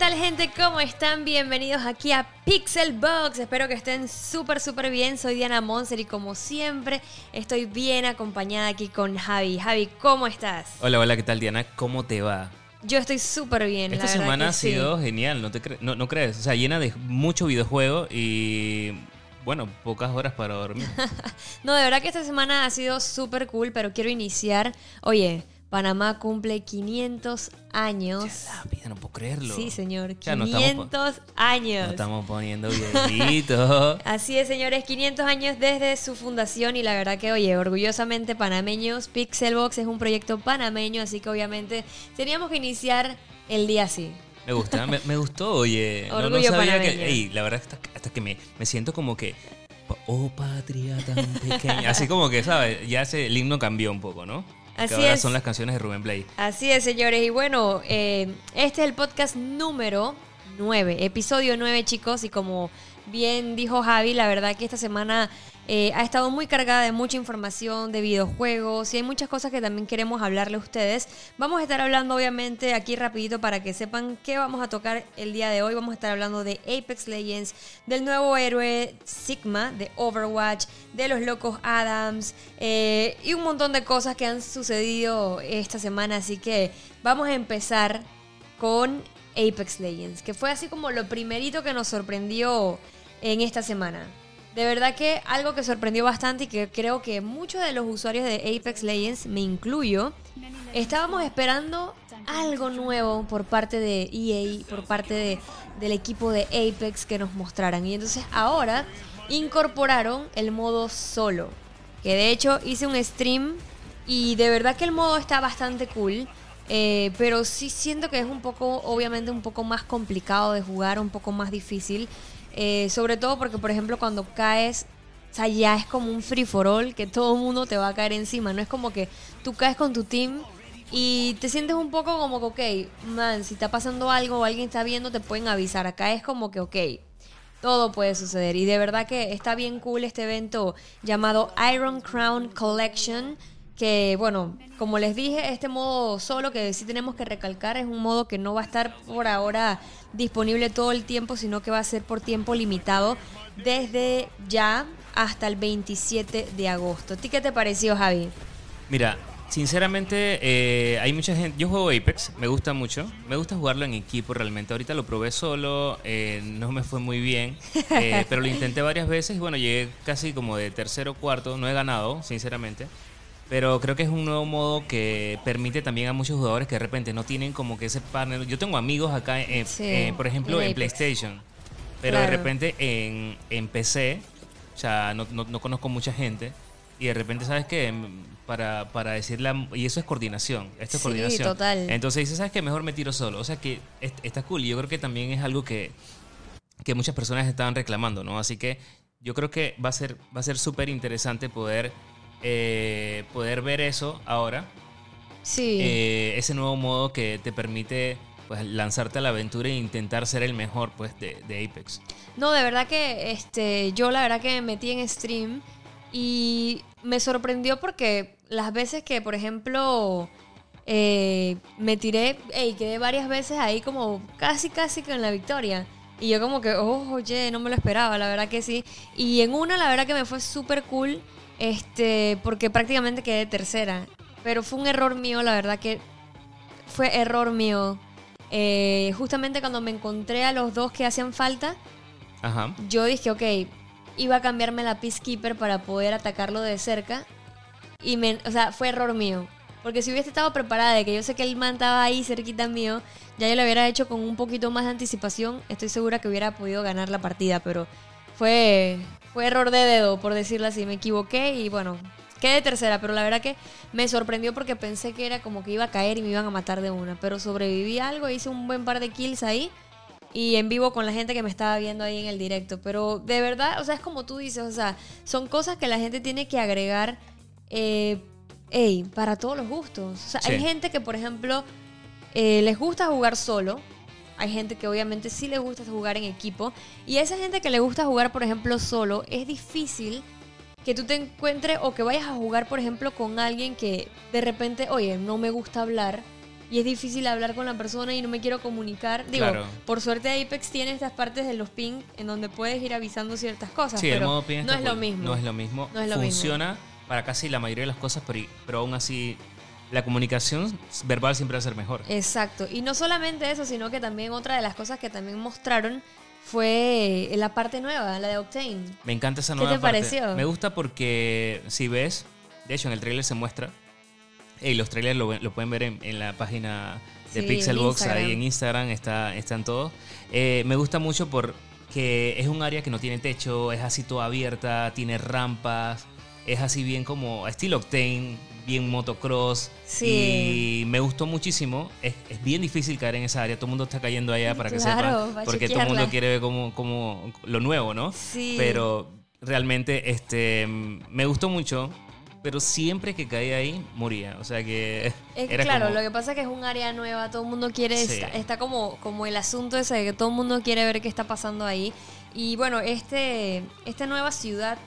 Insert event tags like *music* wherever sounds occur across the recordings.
¿qué tal gente? ¿Cómo están? Bienvenidos aquí a Pixel Box. Espero que estén súper, súper bien. Soy Diana Monser y como siempre estoy bien acompañada aquí con Javi. Javi, ¿cómo estás? Hola, hola, ¿qué tal Diana? ¿Cómo te va? Yo estoy súper bien. Esta la verdad semana que ha sí. sido genial, ¿no, te cre- no, no crees? O sea, llena de mucho videojuego y, bueno, pocas horas para dormir. *laughs* No, de verdad que esta semana ha sido súper cool, pero quiero iniciar. Oye, Panamá cumple 500 años. La vida, no puedo creerlo. Sí, señor, Ya no estamos 500 años. Nos estamos poniendo viejitos. *laughs* Así es, señores, 500 años desde su fundación y la verdad que, oye, orgullosamente panameños, Pixelbox es un proyecto panameño, así que obviamente teníamos que iniciar el día así. Me gusta, me, me gustó, oye. *laughs* No, no Orgullo sabía panameño. que. ey, la verdad, hasta, hasta que me, me siento como que. Oh, patria tan pequeña. Así como que, ¿sabes? Ya ese, el himno cambió un poco, ¿no? Así que ahora es. son las canciones de Rubén Blade. Así es, señores, y bueno, eh, este es el podcast número 9, episodio 9, chicos, y como bien dijo Javi, la verdad que esta semana eh, ha estado muy cargada de mucha información, de videojuegos, y hay muchas cosas que también queremos hablarle a ustedes. Vamos a estar hablando, obviamente, aquí rapidito para que sepan qué vamos a tocar el día de hoy. Vamos a estar hablando de Apex Legends, del nuevo héroe Sigma, de Overwatch, de los locos Adams, eh, y un montón de cosas que han sucedido esta semana. Así que vamos a empezar con Apex Legends, que fue así como lo primerito que nos sorprendió en esta semana. De verdad que algo que sorprendió bastante y que creo que muchos de los usuarios de Apex Legends, me incluyo, estábamos esperando algo nuevo por parte de EA, por parte de- del equipo de Apex que nos mostraran. Y entonces ahora incorporaron el modo solo, que de hecho hice un stream y de verdad que el modo está bastante cool. eh, pero sí siento que es un poco, obviamente, un poco más complicado de jugar, un poco más difícil. Eh, sobre todo porque, por ejemplo, cuando caes, o sea, ya es como un free for all, que todo el mundo te va a caer encima. No es como que tú caes con tu team y te sientes un poco como que, ok, man, si está pasando algo o alguien está viendo, te pueden avisar. Acá es como que, ok, todo puede suceder. Y de verdad que está bien cool este evento llamado Iron Crown Collection. Que bueno, como les dije, este modo solo que sí tenemos que recalcar es un modo que no va a estar por ahora disponible todo el tiempo, sino que va a ser por tiempo limitado desde ya hasta el 27 de agosto. ¿A ti qué te pareció, Javi? Mira, sinceramente, eh, hay mucha gente. Yo juego Apex, me gusta mucho. Me gusta jugarlo en equipo realmente. Ahorita lo probé solo, eh, no me fue muy bien, eh, *laughs* pero lo intenté varias veces y bueno, llegué casi como de tercero o cuarto. No he ganado, sinceramente. Pero creo que es un nuevo modo que permite también a muchos jugadores que de repente no tienen como que ese partner. Yo tengo amigos acá, en, Sí, eh, por ejemplo, en. PlayStation. Pero de repente en, en PC, o sea, no, no- no conozco mucha gente. Y de repente, ¿sabes qué? Mm, Para, para decirle... Y eso es coordinación. Esto es Sí, coordinación. total. Entonces dices, ¿sabes qué? Mejor me tiro solo. O sea que est- está cool. Y yo creo que también es algo que, que muchas personas estaban reclamando, ¿no? Así que yo creo que va a ser va a ser súper interesante poder, eh, poder ver eso ahora. Sí. Eh, ese nuevo modo que te permite pues, lanzarte a la aventura e intentar ser el mejor pues, de, de Apex. No, de verdad que este, yo la verdad que me metí en stream y me sorprendió porque las veces que, por ejemplo, eh, me tiré, y quedé varias veces ahí como casi, casi con la victoria. Y yo como que, oh, oye, no me lo esperaba, la verdad que sí. Y en una, la verdad que me fue súper cool, este, porque prácticamente quedé tercera. Pero fue un error mío, la verdad que fue error mío. Eh, justamente cuando me encontré a los dos que hacían falta, Ajá. yo dije, ok, iba a cambiarme la Peacekeeper para poder atacarlo de cerca. Y me, o sea, fue error mío. Porque si hubiese estado preparada de que yo sé que el man estaba ahí cerquita mío, ya yo lo hubiera hecho con un poquito más de anticipación, estoy segura que hubiera podido ganar la partida, pero fue, fue error de dedo, por decirlo así. Me equivoqué y bueno, quedé tercera, pero la verdad que me sorprendió porque pensé que era como que iba a caer y me iban a matar de una. Pero sobreviví algo, hice un buen par de kills ahí y en vivo con la gente que me estaba viendo ahí en el directo. Pero de verdad, o sea, es como tú dices, o sea, son cosas que la gente tiene que agregar, eh, ey, para todos los gustos. O sea, Sí. hay gente que, por ejemplo, eh, les gusta jugar solo. Hay gente que obviamente sí les gusta jugar en equipo. Y a esa gente que le gusta jugar, por ejemplo, solo, es difícil que tú te encuentres o que vayas a jugar, por ejemplo, con alguien que de repente, oye, no me gusta hablar y es difícil hablar con la persona y no me quiero comunicar. Digo, Claro. por suerte Apex tiene estas partes de los ping en donde puedes ir avisando ciertas cosas, Sí, el pero modo ping no es lo mismo. No es lo mismo. No es lo mismo. Funciona para casi la mayoría de las cosas, pero, pero aún así la comunicación verbal siempre va a ser mejor. Exacto. Y no solamente eso, sino que también otra de las cosas que también mostraron fue la parte nueva, la de Octane. Me encanta esa ¿Qué nueva te parte. pareció? Me gusta porque si ves, de hecho en el tráiler se muestra, y los trailers lo, lo pueden ver en, en la página de Sí, Pixelbox, ahí en Instagram está, están todos. Eh, me gusta mucho porque es un área que no tiene techo, es así toda abierta, tiene rampas, es así bien como estilo Octane, bien motocross. Sí. Y me gustó muchísimo. Es, es bien difícil caer en esa área. Todo el mundo está cayendo allá para que Claro, sepan. va a Porque todo el mundo quiere ver como, como lo nuevo, ¿no? Sí. Pero realmente este me gustó mucho. Pero siempre que caía ahí, moría. O sea que. Es que *laughs* era claro, como- lo que pasa es que es un área nueva, todo el mundo quiere, Sí. está, está como, como el asunto ese de que todo el mundo quiere ver qué está pasando ahí. Y bueno, este, esta nueva ciudad,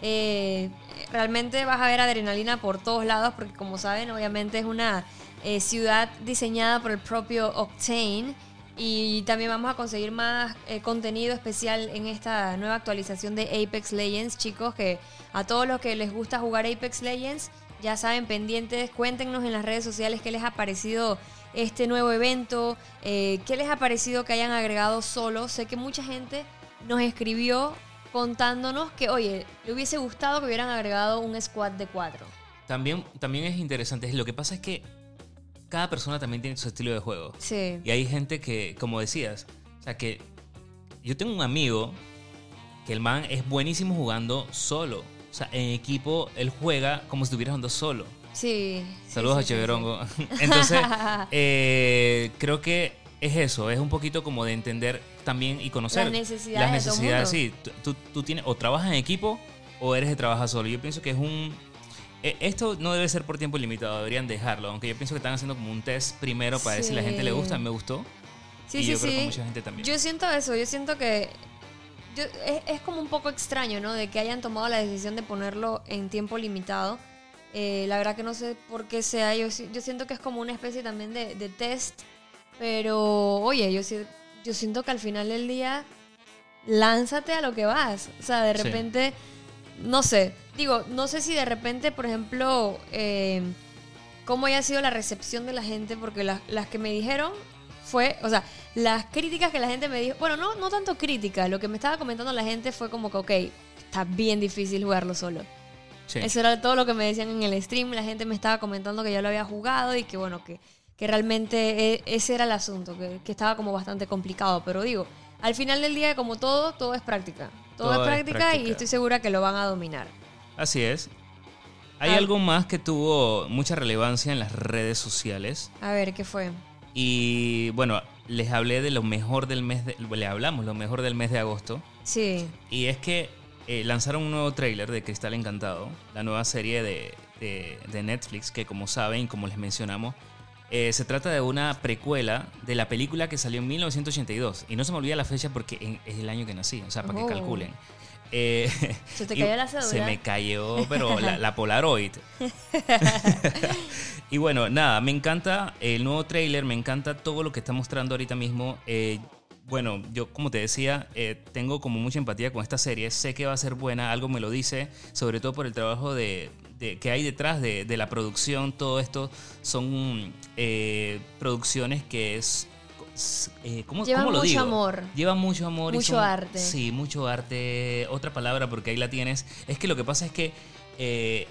eh, realmente vas a ver adrenalina por todos lados, porque como saben, obviamente es una eh, ciudad diseñada por el propio Octane. Y también vamos a conseguir más eh, contenido especial en esta nueva actualización de Apex Legends, chicos, que a todos los que les gusta jugar Apex Legends, ya saben, pendientes, cuéntenos en las redes sociales qué les ha parecido este nuevo evento, eh, qué les ha parecido que hayan agregado solo. Sé que mucha gente nos escribió contándonos que, oye, le hubiese gustado que hubieran agregado un squad de cuatro. También, también es interesante. Lo que pasa es que cada persona también tiene su estilo de juego. Sí. Y hay gente que, como decías, o sea que yo tengo un amigo que el man es buenísimo jugando solo. O sea, en equipo él juega como si estuviera jugando solo. Sí. Saludos sí, a Cheverongo. *laughs* Entonces, *laughs* eh, creo que es eso, es un poquito como de entender también y conocer Las necesidades de todo necesidades, sí. Tú, tú- tienes o trabajas en equipo o eres de trabajar solo. Yo pienso que es un eh, esto no debe ser por tiempo limitado, deberían dejarlo, aunque yo pienso que están haciendo como un test primero para ver si la gente le gusta, me gustó. Sí, y sí, yo creo que sí. mucha gente también. Yo siento eso, yo siento que yo- es, es como un poco extraño, ¿no? De que hayan tomado la decisión de ponerlo en tiempo limitado. Eh, la verdad que no sé por qué sea. Yo, yo siento que es como una especie también de, de test. Pero, oye, yo, si- yo siento que al final del día, lánzate a lo que vas. O sea, de Sí. repente, no sé. Digo, no sé si de repente, por ejemplo, eh, cómo haya sido la recepción de la gente, porque las, las que me dijeron fue, o sea, las críticas que la gente me dijo, bueno, no, no tanto críticas, lo que me estaba comentando la gente fue como que, ok, está bien difícil jugarlo solo. Sí. Eso era todo lo que me decían en el stream, la gente me estaba comentando que ya lo había jugado y que bueno, que, que realmente e- ese era el asunto, que, que estaba como bastante complicado, pero digo, al final del día, como todo, todo es práctica. Todo, Todo es es práctica, y estoy segura que lo van a dominar. Así es. Hay Ah. algo más que tuvo mucha relevancia en las redes sociales. A ver, ¿qué fue? Y bueno, les hablé de lo mejor del mes de, le hablamos lo mejor del mes de agosto. Sí, Y es que eh, lanzaron un nuevo tráiler de Cristal Encantado, la nueva serie de, de- de Netflix, que como saben, como les mencionamos, eh, se trata de una precuela de la película que salió en 1982. Y no se me olvida la fecha porque en- es el año que nací, o sea, para Oh. que calculen. Eh, *laughs* ¿Se te *laughs* y cayó la cédula? Se me cayó, pero la, la Polaroid. *laughs* y bueno, nada, me encanta el nuevo tráiler, me encanta todo lo que está mostrando ahorita mismo. Eh, bueno, yo como te decía, eh, tengo como mucha empatía con esta serie, sé que va a ser buena, algo me lo dice, sobre todo por el trabajo de, de- que hay detrás de, de la producción, todo esto son eh, producciones que es... eh, ¿cómo, Llevan cómo lo mucho digo? amor. Llevan mucho amor. y Mucho son- arte. Sí, mucho arte. Otra palabra, porque ahí la tienes. Es que lo que pasa es que eh,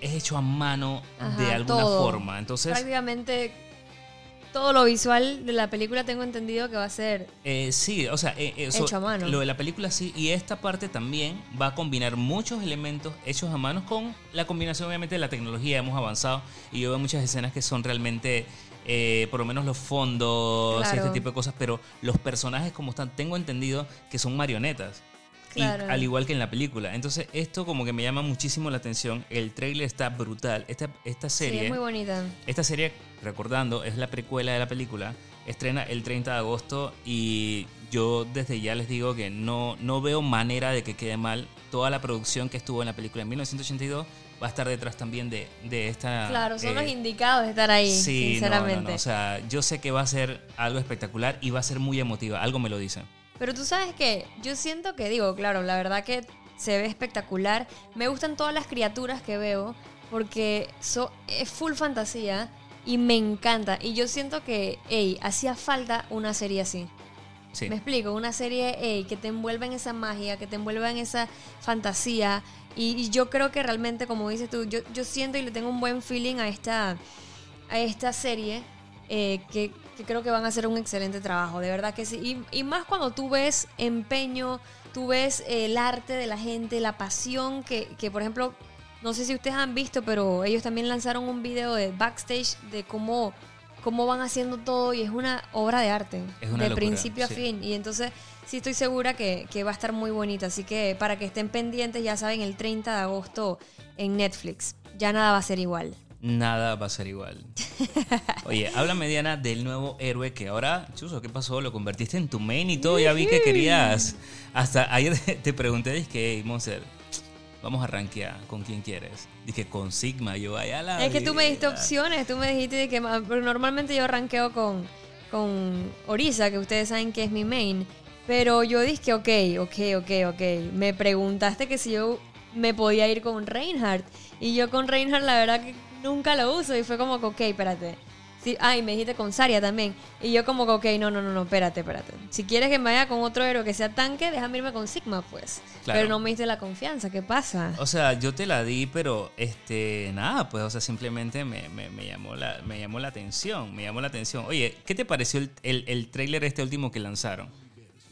es hecho a mano de alguna todo. forma. Entonces, prácticamente todo lo visual de la película tengo entendido que va a ser eh, sí, o sea, eh, eso- Hecho a mano. lo de la película sí. Y esta parte también va a combinar muchos elementos hechos a mano con la combinación, obviamente, de la tecnología. Hemos avanzado y yo veo muchas escenas que son realmente. eh, por lo menos los fondos y este tipo de cosas, pero los personajes como están, tengo entendido que son marionetas. Y al igual que en la película. Entonces, esto como que me llama muchísimo la atención. El trailer está brutal. Esta, esta sí, serie, es muy bonita. esta serie, recordando, es la precuela de la película. Estrena el 30 de agosto y yo desde ya les digo que no, no veo manera de que quede mal. toda la producción que estuvo en la película en 1982 va a estar detrás también de, de esta... Claro, son eh, los indicados de estar ahí, Sí, no, no, sinceramente. no, O sea, yo sé que va a ser algo espectacular y va a ser muy emotiva. Algo me lo dice. Pero tú sabes que yo siento que, digo, claro, la verdad que se ve espectacular. Me gustan todas las criaturas que veo porque so- es full fantasía y me encanta. Y yo siento que, hey, hacía falta una serie así. Sí. Me explico, una serie ey, que te envuelva en esa magia, que te envuelva en esa fantasía. Y, y yo creo que realmente, como dices tú, yo, yo siento y le tengo un buen feeling a esta, a esta serie, eh, que, que creo que van a hacer un excelente trabajo, de verdad que sí. Y, y más cuando tú ves empeño, tú ves eh, el arte de la gente, la pasión que, que, por ejemplo, no sé si ustedes han visto, pero ellos también lanzaron un video de backstage de cómo, cómo van haciendo todo y es una obra de arte, Es una de locura, principio a fin. Y entonces sí estoy segura que, que va a estar muy bonita. Así que para que estén pendientes, ya saben, el 30 de agosto en Netflix. Ya nada va a ser igual. Nada va a ser igual. Oye, háblame, Diana, del nuevo héroe que ahora, Chuso, ¿qué pasó? Lo convertiste en tu main y todo. Ya vi que querías. Hasta ayer *laughs* te pregunté, dije, hey, Monster, vamos a rankear. ¿Con quién quieres? Dije, con Sigma. Yo, allá la. Es que tú me diste opciones, tú me dijiste que normalmente yo ranqueo con, con Orisa, que ustedes saben que es mi main. Pero yo dije, ok, ok, ok, ok. Me preguntaste que si yo me podía ir con Reinhardt. Y yo con Reinhardt la verdad que nunca lo uso. Y fue como ok, espérate. Sí, ah, y me dijiste con Saria también. Y yo como ok, no, no, no, no, espérate, espérate. Si quieres que me vaya con otro héroe que sea tanque, déjame irme con Sigma, pues. Claro. Pero no me diste la confianza, ¿qué pasa? O sea, yo te la di, pero este, nada, pues, o sea, simplemente me, me- me llamó la, me llamó la atención, me llamó la atención. Oye, ¿qué te pareció el, el, el tráiler este último que lanzaron?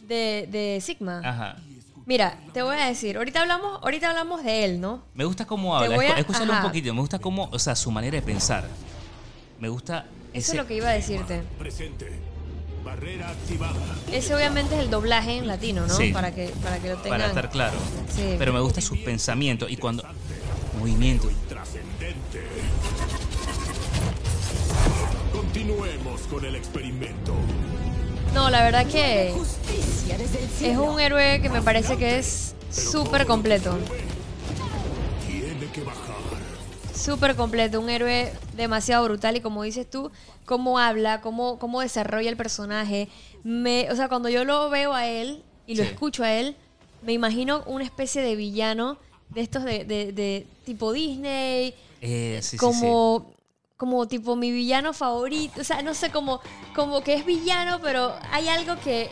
De, de Sigma. Ajá. Mira, te voy a decir, ahorita hablamos, ahorita hablamos de él, ¿no? Me gusta cómo habla, a- escúchalo un poquito, me gusta cómo, o sea, su manera de pensar. Me gusta Eso es lo que iba a decirte. Presente. Barrera activada. Ese obviamente es el doblaje en latino, ¿no? Sí. Para que para que lo tengan. Para estar claro. Sí. Pero me gusta sus pensamientos y cuando... Movimiento. Trascendente. Continuemos con el experimento. No, la verdad que es un héroe que me parece que es súper completo. Súper completo, un héroe demasiado brutal y como dices tú, cómo habla, cómo, cómo desarrolla el personaje. Me, o sea, cuando yo lo veo a él y lo Sí. escucho a él, me imagino una especie de villano de estos de, de- de tipo Disney, Eh, sí, sí, como, tipo mi villano favorito. O sea, no sé, como, como que es villano, pero hay algo que,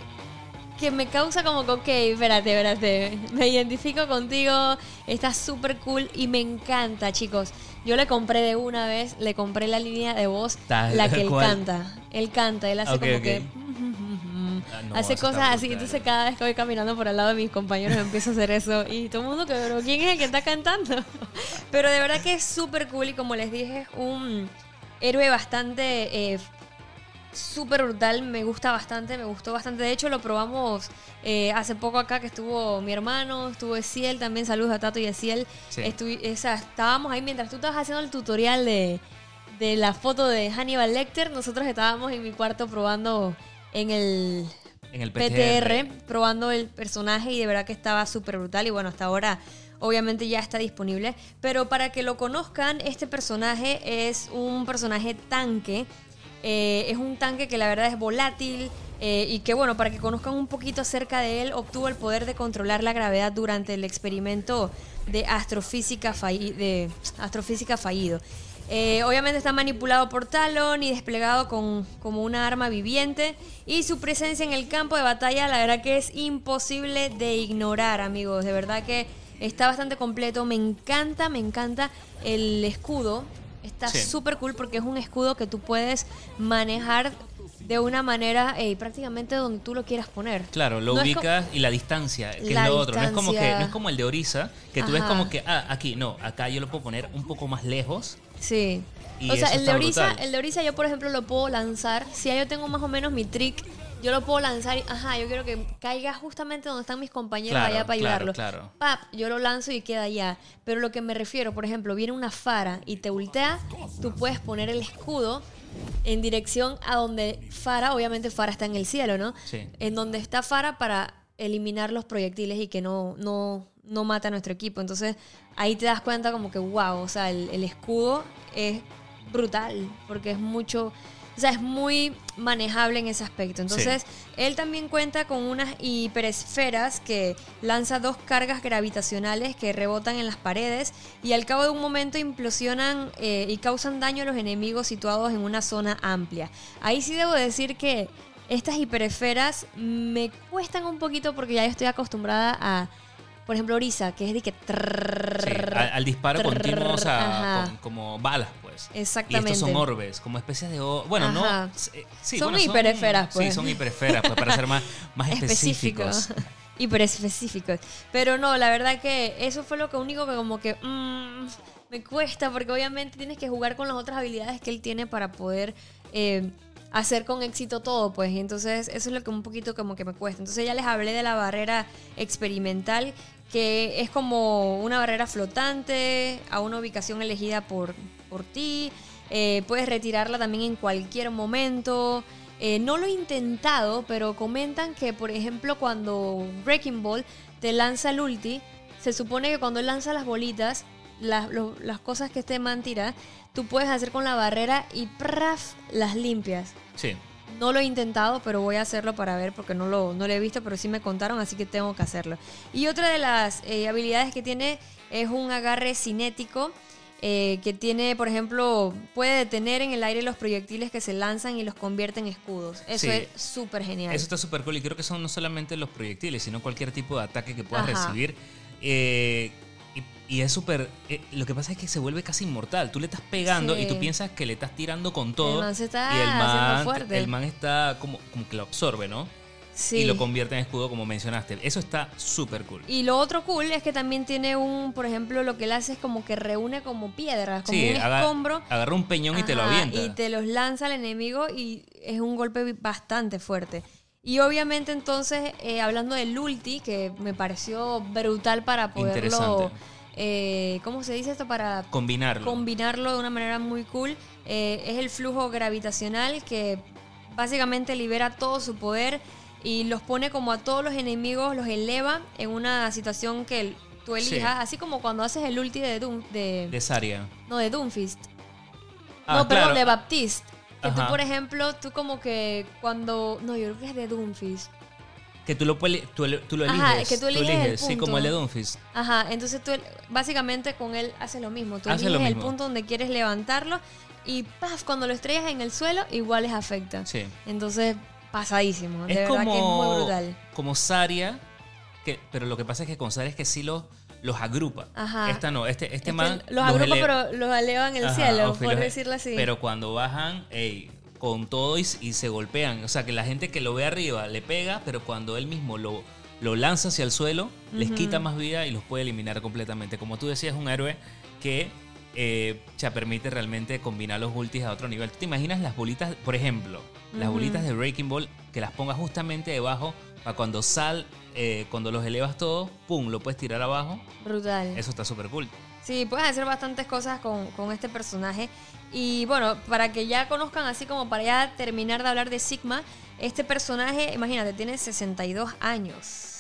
que me causa como que, ok, espérate, espérate, *laughs* me identifico contigo, estás súper cool y me encanta, chicos. Yo le compré de una vez, le compré la línea de voz, la que él canta. Él canta, él hace como que... Ah, no, hace está cosas así, brutal. entonces cada vez que voy caminando por al lado de mis compañeros empiezo a hacer eso y todo el mundo que, pero ¿quién es el que está cantando? Pero de verdad que es súper cool y como les dije, es un héroe bastante eh, súper brutal, me gusta bastante, me gustó bastante. De hecho, lo probamos eh, hace poco acá que estuvo mi hermano, estuvo Esiel también, saludos a Tato y Esiel. Sí. Sea, estábamos ahí mientras tú estabas haciendo el tutorial de, de la foto de Hannibal Lecter, nosotros estábamos en mi cuarto probando en el En el PTR, PTR. probando el personaje y de verdad que estaba súper brutal y bueno, hasta ahora obviamente ya está disponible. Pero para que lo conozcan, este personaje es un personaje tanque. Eh, es un tanque que la verdad es volátil eh, y que bueno, para que conozcan un poquito acerca de él, obtuvo el poder de controlar la gravedad durante el experimento de astrofísica, de astrofísica fallido. Eh, obviamente está manipulado por Talon y desplegado con, como una arma viviente. Y su presencia en el campo de batalla, la verdad que es imposible de ignorar, amigos. De verdad que está bastante completo. Me encanta, me encanta el escudo. Está Sí. súper cool porque es un escudo que tú puedes manejar de una manera eh, prácticamente donde tú lo quieras poner. Claro, lo No ubicas y la distancia, que La es lo otro. No es como que no es como el de Orisa, que tú ves como que ah, aquí no, acá yo lo puedo poner un poco más lejos. Sí. Y o sea, el de Orisa, el de Orisa yo por ejemplo lo puedo lanzar. Si ya yo tengo más o menos mi trick, yo lo puedo lanzar y, ajá, yo quiero que caiga justamente donde están mis compañeros Claro, allá para claro, ayudarlo. claro. Pap, yo lo lanzo y queda allá. Pero lo que me refiero, por ejemplo, viene una Fara y te ultea, tú puedes poner el escudo en dirección a donde Fara, obviamente Fara está en el cielo, ¿no? Sí. En donde está Fara para eliminar los proyectiles y que no, no, no mata a nuestro equipo. Entonces ahí te das cuenta como que, wow, o sea, el, el escudo es brutal, porque es mucho, o sea, es muy manejable en ese aspecto. Entonces, él también cuenta con unas hiperesferas que lanza dos cargas gravitacionales que rebotan en las paredes y al cabo de un momento implosionan eh, y causan daño a los enemigos situados en una zona amplia. Ahí sí debo decir que estas hiperesferas me cuestan un poquito porque ya estoy acostumbrada a, por ejemplo, Orisa, que es de que... Sí, al, al disparo trrr, continuo, o sea, ajá. con- como balas, Exactamente. Y estos son orbes, como especies de... Bueno, Ajá. no... eh, sí, Son bueno, hiperesferas, pues. Sí, son hiperesferas, pues, para ser más, más *laughs* específicos. Hiper específicos. Pero no, la verdad que eso fue lo que único que como que mm, me cuesta, porque obviamente tienes que jugar con las otras habilidades que él tiene para poder eh, hacer con éxito todo, pues. Y entonces eso es lo que un poquito como que me cuesta. Entonces ya les hablé de la barrera experimental, que es como una barrera flotante a una ubicación elegida por, por ti. Eh, puedes retirarla también en cualquier momento. Eh, no lo he intentado, pero comentan que, por ejemplo, cuando Breaking Ball te lanza el ulti, se supone que cuando él lanza las bolitas, las, lo- las cosas que este man tira, tú puedes hacer con la barrera y ¡praf! las limpias. Sí. No lo he intentado, pero voy a hacerlo para ver porque no lo, no lo he visto, pero sí me contaron, así que tengo que hacerlo. Y otra de las eh, habilidades que tiene es un agarre cinético. Eh, que tiene, por ejemplo, puede detener en el aire los proyectiles que se lanzan y los convierte en escudos. Eso Sí. es súper genial. Eso está súper cool y creo que son no solamente los proyectiles, sino cualquier tipo de ataque que puedas Ajá. recibir. Eh, y, y es súper... eh, lo que pasa es que se vuelve casi inmortal. Tú le estás pegando Sí. y tú piensas que le estás tirando con todo. man se está y el man, fuerte. el man está como, como que lo absorbe, ¿no? Sí. Y lo convierte en escudo como mencionaste. Eso está súper cool. Y lo otro cool es que también tiene un, por ejemplo, lo que él hace es como que reúne como piedras, como Sí, un aga- escombro. agarra un peñón y te lo avienta. Y te los lanza al enemigo y es un golpe bastante fuerte. Y obviamente entonces, eh, hablando del ulti, que me pareció brutal para poderlo... Eh, ¿Cómo se dice esto? Para Combinarlo. combinarlo de una manera muy cool. Eh, es el flujo gravitacional que básicamente libera todo su poder y los pone como a todos los enemigos, los eleva en una situación que tú Sí. elijas, así como cuando haces el ulti de Doom, de, de Saria. no, de Doomfist. Ah, no, perdón, claro. de Baptiste. Que tú, por ejemplo, tú como que cuando... No, yo creo que es de Doomfist. Que tú lo, tú, tú lo eliges. Ajá, que tú eliges el Sí, punto. como el de Doomfist. Ajá, entonces tú básicamente con él haces lo mismo. Tú eliges el punto donde quieres levantarlo y ¡paf! cuando lo estrellas en el suelo, igual les afecta. Sí. Entonces, pasadísimo. De Es verdad que es muy como, brutal. como Saria, que, pero lo que pasa es que con Saria es que sí los, los agrupa. Ajá. Esta no, este, este Es que man. los agrupa, pero los eleva en el Ajá, cielo, por decirlo así. Pero cuando bajan, ey, con todo y, y se golpean. O sea, que la gente que lo ve arriba le pega, pero cuando él mismo lo, lo lanza hacia el suelo, les quita más vida y los puede eliminar completamente. Como tú decías, un héroe que eh, ya permite realmente combinar los ultis a otro nivel. ¿Tú te imaginas las bolitas, por ejemplo, las bolitas de Breaking Ball, que las pongas justamente debajo para cuando sal, eh, cuando los elevas todos, pum, lo puedes tirar abajo? Brutal. Eso está súper cool. Sí, puedes hacer bastantes cosas con, con este personaje. Y bueno, para que ya conozcan, así como para ya terminar de hablar de Sigma, este personaje, imagínate, tiene 62 años.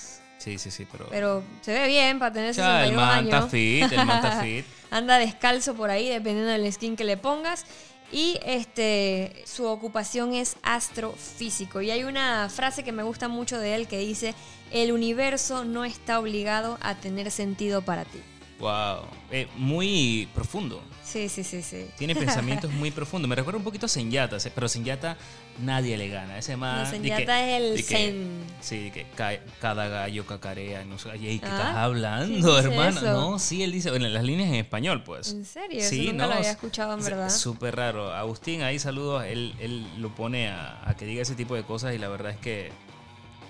Sí, sí, sí, pero... Pero se ve bien para tener Ya, 62 el man está años. fit, el man está *laughs* fit. Anda descalzo por ahí, dependiendo del skin que le pongas. Y este, su ocupación es astrofísico. Y hay una frase que me gusta mucho de él que dice: El universo no está obligado a tener sentido para ti. Wow. Eh, muy profundo. Sí, sí, sí, sí. Tiene *laughs* pensamientos muy profundos. Me recuerda un poquito a Senyata, se- pero Senyata nadie le gana. Ese más. No, Zenyatta es el zen. Sí, que ca- cada gallo cacarea. No sé, ¿y qué Ah, estás hablando, ¿quién dice hermano? eso? No, sí, él dice. Bueno, las líneas en español, pues. ¿En serio? Eso Sí, nunca no. lo había es- escuchado en verdad. es Súper raro. Agustín, ahí saludos. Él, él lo pone a, a que diga ese tipo de cosas y la verdad es que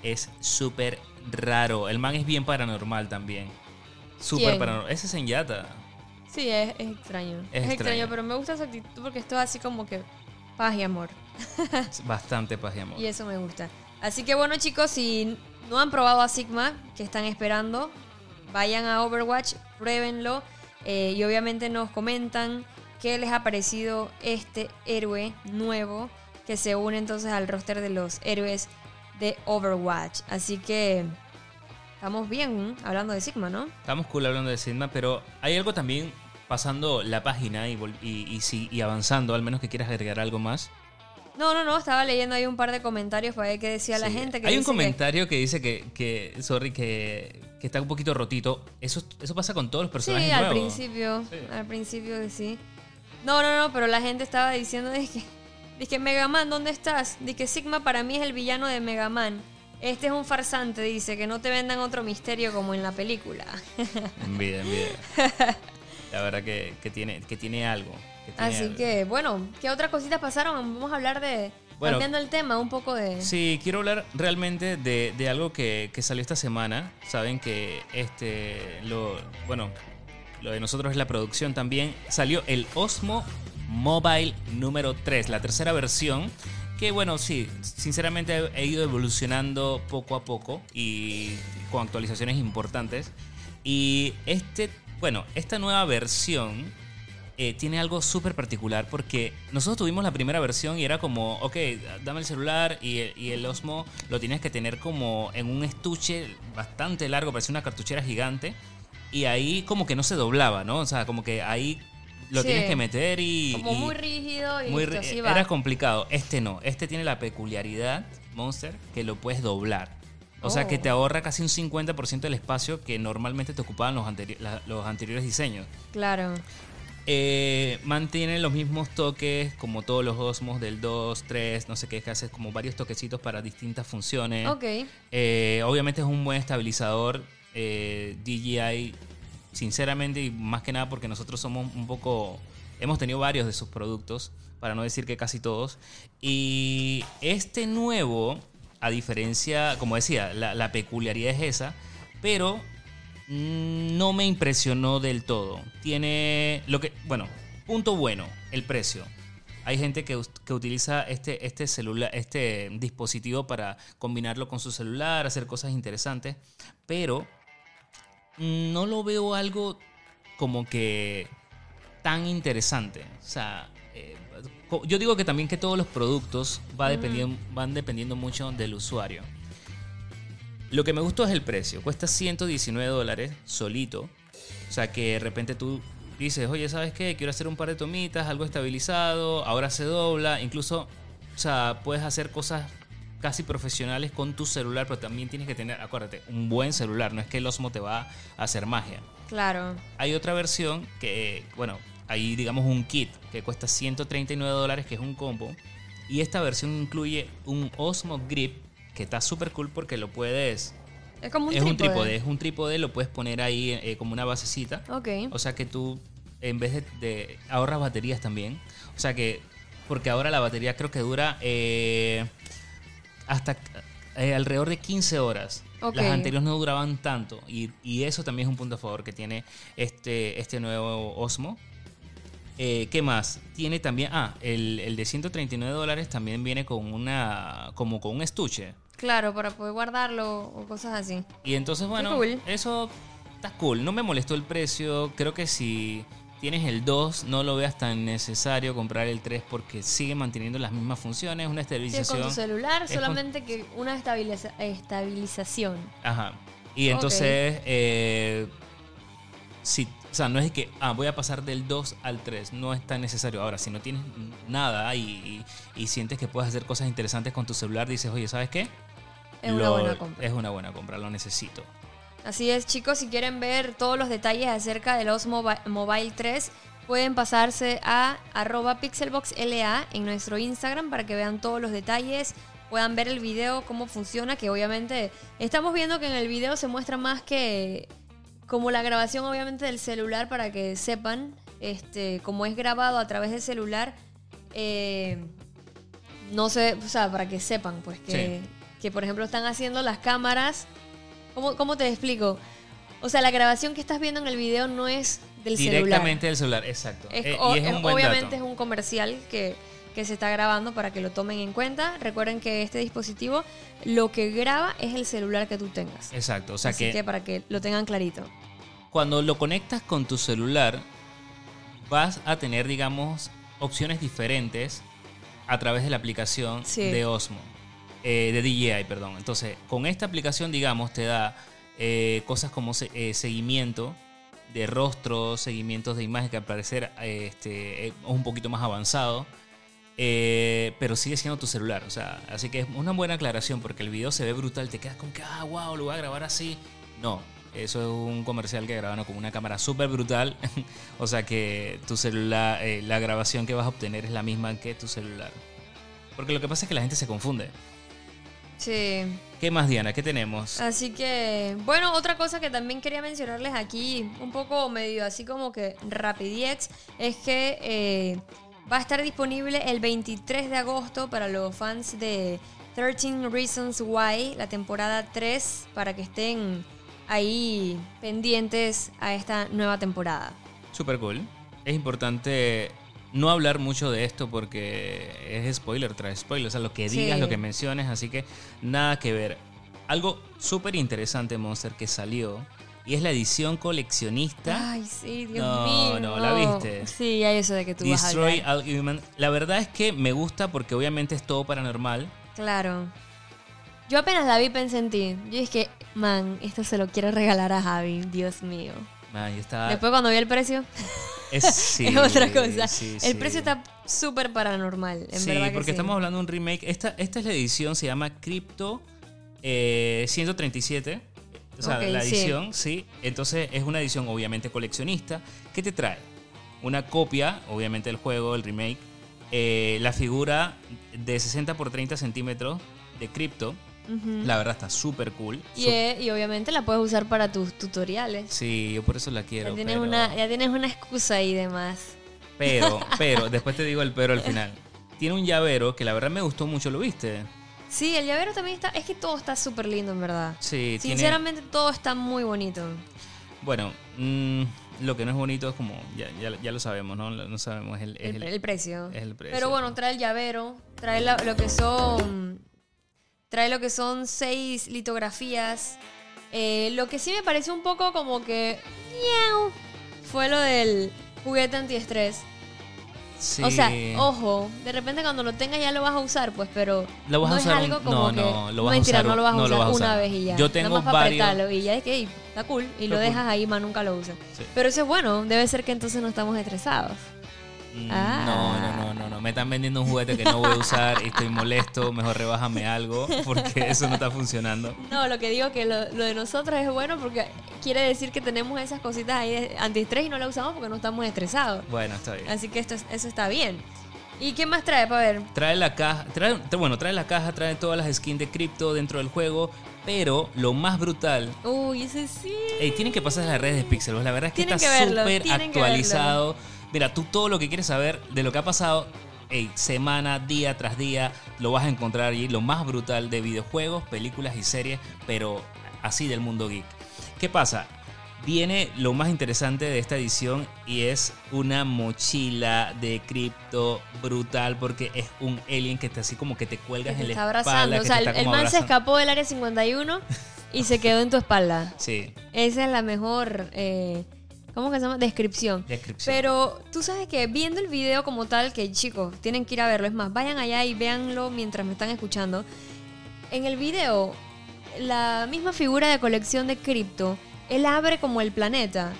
es súper raro. El man es bien paranormal también. Súper paranormal. Ese es Senyata. Sí, es, es extraño. Es Es, extraño, extraño. pero me gusta su actitud porque es todo así como que paz y amor. Es *laughs* Bastante paz y amor. Y eso me gusta. Así que bueno, chicos, si no han probado a Sigma, que están esperando, vayan a Overwatch, pruébenlo eh, y obviamente nos comentan qué les ha parecido este héroe nuevo que se une entonces al roster de los héroes de Overwatch. Así que estamos bien ¿eh? hablando de Sigma, ¿no? Estamos cool hablando de Sigma, pero hay algo también pasando la página y, y, y y avanzando, al menos que quieras agregar algo más. No, no, no, estaba leyendo ahí un par de comentarios para ver qué decía la gente. Que Hay un que- comentario que, dice que, que sorry, que, que está un poquito rotito. Eso, eso pasa con todos los personajes Sí, al nuevos. principio, Sí. al principio que sí. No, no, no, pero la gente estaba diciendo, *laughs* dije, dije, Megaman, ¿dónde estás? Dije, Sigma para mí es el villano de Megaman. Este es un farsante, dice, que no te vendan otro misterio como en la película. *laughs* Envidia, envidia. *laughs* La verdad que, que tiene, que tiene algo. que tiene Así algo. que, bueno, ¿qué otras cositas pasaron? Vamos a hablar de, Bueno. cambiando el tema, un poco de... Sí, quiero hablar realmente de, de algo que, que salió esta semana. Saben que este, lo, bueno, lo de nosotros es la producción también. Salió el Osmo Mobile número 3, la tercera versión. Que bueno, sí, sinceramente he- ido evolucionando poco a poco y con actualizaciones importantes. Y este, bueno, esta nueva versión eh, tiene algo súper particular porque nosotros tuvimos la primera versión y era como, ok, dame el celular y el, y el Osmo lo tienes que tener como en un estuche bastante largo, parecía una cartuchera gigante. Y ahí como que no se doblaba, ¿no? O sea, como que ahí lo Sí. tienes que meter y... como y- muy rígido y muy va. era complicado. Este no. Este tiene la peculiaridad, Monster, que lo puedes doblar. O sea que Oh. te ahorra casi un 50% del espacio que normalmente te ocupaban los, anteri- la- los anteriores diseños. Claro. Eh, mantiene los mismos toques como todos los Osmos del 2, 3, no sé qué, que haces como varios toquecitos para distintas funciones. Ok. Eh, obviamente es un buen estabilizador. eh, DJI, sinceramente, y más que nada porque nosotros somos un poco. Hemos tenido varios de sus productos, para no decir que casi todos. Y este nuevo, a diferencia, como decía, la, peculiaridad es esa, pero mm, no me impresionó del todo. Tiene lo que. Bueno, punto bueno, el precio. Hay gente que, que utiliza este, este celular, este dispositivo para combinarlo con su celular, hacer cosas interesantes, pero no lo veo algo como que tan interesante. O sea, eh, yo digo que también que todos los productos va dependiendo, van dependiendo mucho del usuario. Lo que me gustó es el precio. Cuesta 119 dólares solito. O sea que de repente tú dices, oye, ¿sabes qué? Quiero hacer un par de tomitas, algo estabilizado, ahora se dobla. Incluso, o sea, puedes hacer cosas casi profesionales con tu celular, pero también tienes que tener, acuérdate, un buen celular. No es que el Osmo te va a hacer magia. Claro. Hay otra versión que, bueno, hay digamos un kit que cuesta 139 dólares, que es un combo. Y esta versión incluye un Osmo Grip, que está súper cool porque lo puedes... Es como un es un trípode. trípode, es un trípode, lo puedes poner ahí eh, como una basecita. Ok. O sea que tú, en vez de, de- ahorras baterías también. O sea que, porque ahora la batería creo que dura eh, hasta eh, alrededor de 15 horas. Las anteriores no duraban tanto. Y, y eso también es un punto a favor que tiene este, este nuevo Osmo. Eh, ¿Qué más? Tiene también, ah, el, el de 139 dólares también viene con una, como con un estuche. Claro, para poder guardarlo o cosas así. Y entonces, bueno, cool. eso está cool. No me molestó el precio. Creo que si tienes el 2, no lo veas tan necesario comprar el 3 porque sigue manteniendo las mismas funciones. Una Sí, es estabilización. con tu celular, Es con- solamente que una estabiliza- estabilización. Ajá. Y entonces, eh, sí, o sea, no es que ah, voy a pasar del 2 al 3, no es tan necesario. Ahora, si no tienes nada y, y- y sientes que puedes hacer cosas interesantes con tu celular, dices, oye, ¿sabes qué? Es una buena compra. Es una buena compra, lo necesito. Así es, chicos, si quieren ver todos los detalles acerca del Osmo Bi- Mobile 3, pueden pasarse a arroba pixelboxla en nuestro Instagram para que vean todos los detalles, puedan ver el video, cómo funciona, que obviamente estamos viendo que en el video se muestra más que como la grabación obviamente del celular para que sepan, este, como es grabado a través del celular, eh, no sé, o sea, para que sepan, pues que, que por ejemplo están haciendo las cámaras. ¿Cómo, ¿Cómo te explico? O sea, la grabación que estás viendo en el video no es del Directamente celular. del celular, exacto. Es, Eh, o- y es es- un buen obviamente dato. es un comercial que, que se está grabando para que lo tomen en cuenta. Recuerden que este dispositivo lo que graba es el celular que tú tengas. Exacto, o sea Así que, que para que lo tengan clarito. cuando lo conectas con tu celular, vas a tener, digamos, opciones diferentes a través de la aplicación Sí. de Osmo, eh, de DJI, perdón. Entonces, con esta aplicación, digamos, te da eh, cosas como eh, seguimiento de rostros, seguimientos de imagen que al parecer este, es un poquito más avanzado. pero sigue siendo tu celular, o sea, así que es una buena aclaración porque el video se ve brutal, te quedas con que, ah, wow, lo voy a grabar así. No, eso es un comercial que grabaron con una cámara súper brutal, *laughs* o sea que tu celular, la grabación que vas a obtener es la misma que tu celular. Porque lo que pasa es que la gente se confunde. Sí. ¿Qué más, Diana? ¿Qué tenemos? Así que, bueno, otra cosa que también quería mencionarles aquí, un poco medio así como que rapidiex, es que eh, va a estar disponible el 23 de agosto para los fans de 13 Reasons Why, la temporada 3, para que estén ahí pendientes a esta nueva temporada. Super cool. Es importante no hablar mucho de esto porque es spoiler tras spoiler. O sea, lo que Sí. digas, lo que menciones, así que nada que ver. Algo súper interesante, Monster, que salió y es la edición coleccionista. Ay, sí, Dios No, mío. no, ¿la viste? Sí, hay eso de que tú vas a Destroy. All Human. La verdad es que me gusta porque obviamente es todo paranormal. Claro. Yo apenas la vi pensé en ti. Yo dije, man, esto se lo quiero regalar a Javi, Dios mío. Después cuando vi el precio, es, *laughs* sí, es otra cosa. sí, el sí. precio está súper paranormal, en sí, verdad que porque estamos hablando de un remake. Esta, esta es la edición, se llama Crypto eh, 137. O sea, la edición, sí. Entonces es una edición obviamente coleccionista. ¿Qué te trae? Una copia, obviamente, del juego, el remake. eh, la figura de 60 por 30 centímetros de Crypto. La verdad está súper cool. y, eh, obviamente la puedes usar para tus tutoriales. Sí, yo por eso la Ya quiero. tienes, pero- una, ya tienes una excusa ahí de más. Pero, *laughs* pero, después te digo el pero al final. Tiene un llavero que la verdad me gustó mucho, ¿lo viste? Sí, el llavero también está... Es que todo está súper lindo, en verdad. Sí, tiene... Sinceramente, todo está muy bonito. Bueno, mm, lo que no es bonito es como, ya, ya, ya lo sabemos, ¿no? No sabemos, es el, El, el- el precio. es el precio. Pero bueno, trae el llavero, trae la- lo que son. Trae lo que son seis litografías. Eh, lo que sí me pareció un poco como que. miau, Fue lo del juguete antiestrés. Sí. O sea, ojo, de repente cuando lo tengas ya lo vas a usar, pues, pero Lo vas a no usar es un- algo como no, que no, lo vas a usar no lo vas a no lo usar vas a una usar. vez y ya. Yo tengo Nada más para varios- apretarlo y ya es que está cool y lo dejas cool. ahí, más nunca lo usas. Sí. Pero eso es bueno, debe ser que entonces no estamos estresados. Mm, Ah. No, no, no, no, no. Me están vendiendo un juguete que no voy a usar y estoy molesto. Mejor rebájame algo porque *laughs* eso no está funcionando. No, lo que digo que lo, lo de nosotros es bueno porque quiere decir que tenemos esas cositas ahí de antiestrés y no la usamos porque no estamos estresados. Bueno, está bien. Así que esto, es- eso está bien. ¿Y qué más trae para ver? Trae la caja, trae, tra- bueno, trae la caja, trae todas las skins de cripto dentro del juego, pero lo más brutal Uy, ese sí. Ey, tienen que pasar a las redes de Pixel. La verdad es que Tienen está súper que actualizado. Mira, tú todo lo que quieres saber de lo que ha pasado, ey, semana, día tras día, lo vas a encontrar allí. Lo más brutal de videojuegos, películas y series, pero así del mundo geek. ¿Qué pasa? Viene lo más interesante de esta edición y es una mochila de cripto brutal porque es un alien que está así como que te Que cuelgas te en la espalda. abrazando. O que sea, te el, está el como man se escapó del área 51 y se quedó en tu espalda. *laughs* Sí, Esa es la mejor, eh, ¿cómo que se llama? Descripción. descripción. Pero tú sabes que viendo el video como tal, que chicos, tienen que ir a verlo. Es más, vayan allá y véanlo mientras me están escuchando. En el video, la misma figura de colección de cripto, él abre como el planeta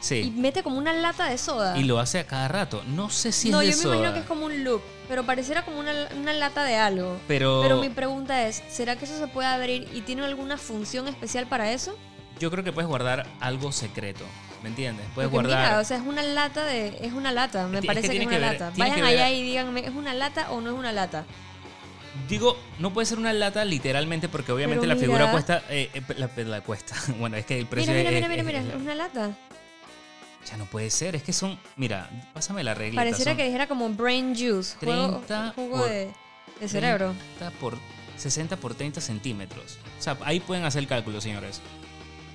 y sí. mete como una lata de soda. Y lo hace a cada rato. No sé si no, es de yo me imagino soda, que es como un loop, pero pareciera como una, una lata de algo. Pero, Pero mi pregunta es, ¿será que eso se puede abrir y tiene alguna función especial para eso? yo creo que puedes guardar algo secreto. ¿Me entiendes? Puedes Porque guardar. mira, o sea, es una lata de... Es una lata, me Es parece que es una que ver- lata. Vayan ver- allá y díganme, ¿es una lata o no es una lata? Digo, no puede ser una lata literalmente porque obviamente Pero la figura cuesta. eh, eh, la, la cuesta. *laughs* Bueno, es que el precio Mira, mira, es- mira, mira, es- mira, es una lata. Ya no puede ser. Es que son. Mira, pásame la regla. Pareciera que dijera como brain juice, jugo, 30 jugo por- de, de cerebro. 30 por 60 por 30 centímetros. O sea, ahí pueden hacer el cálculo, señores.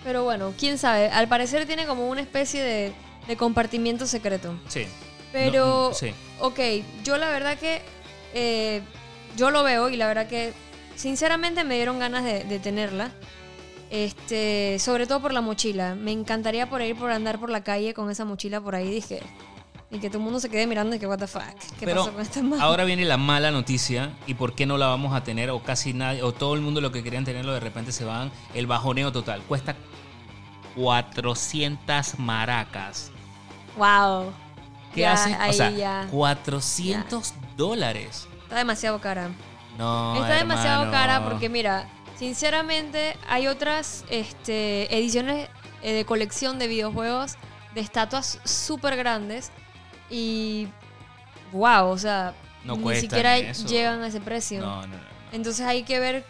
Pero bueno, quién sabe. Al parecer tiene como una especie de, de compartimiento secreto. Sí. Pero, No, sí. ok, yo la verdad que eh, yo lo veo y la verdad que sinceramente me dieron ganas de, de tenerla. Este, sobre todo por la mochila. Me encantaría por ir por andar por la calle con esa mochila por ahí, dije. Y que todo el mundo se quede mirando y que what the fuck. ¿Qué Pero pasó con esta man? ahora viene la mala noticia y por qué no la vamos a tener o casi nadie o todo el mundo lo que querían tenerlo de repente se van el bajoneo total. Cuesta 400 maracas. Wow. ¿Qué Ya, hace? ahí o sea, ya. 400 dólares. Está demasiado cara. No, Está demasiado cara porque mira, sinceramente hay otras este, ediciones eh, de colección de videojuegos de estatuas súper grandes y wow, o sea, No ni siquiera eso. llegan a ese precio. No, no, no. Entonces hay que ver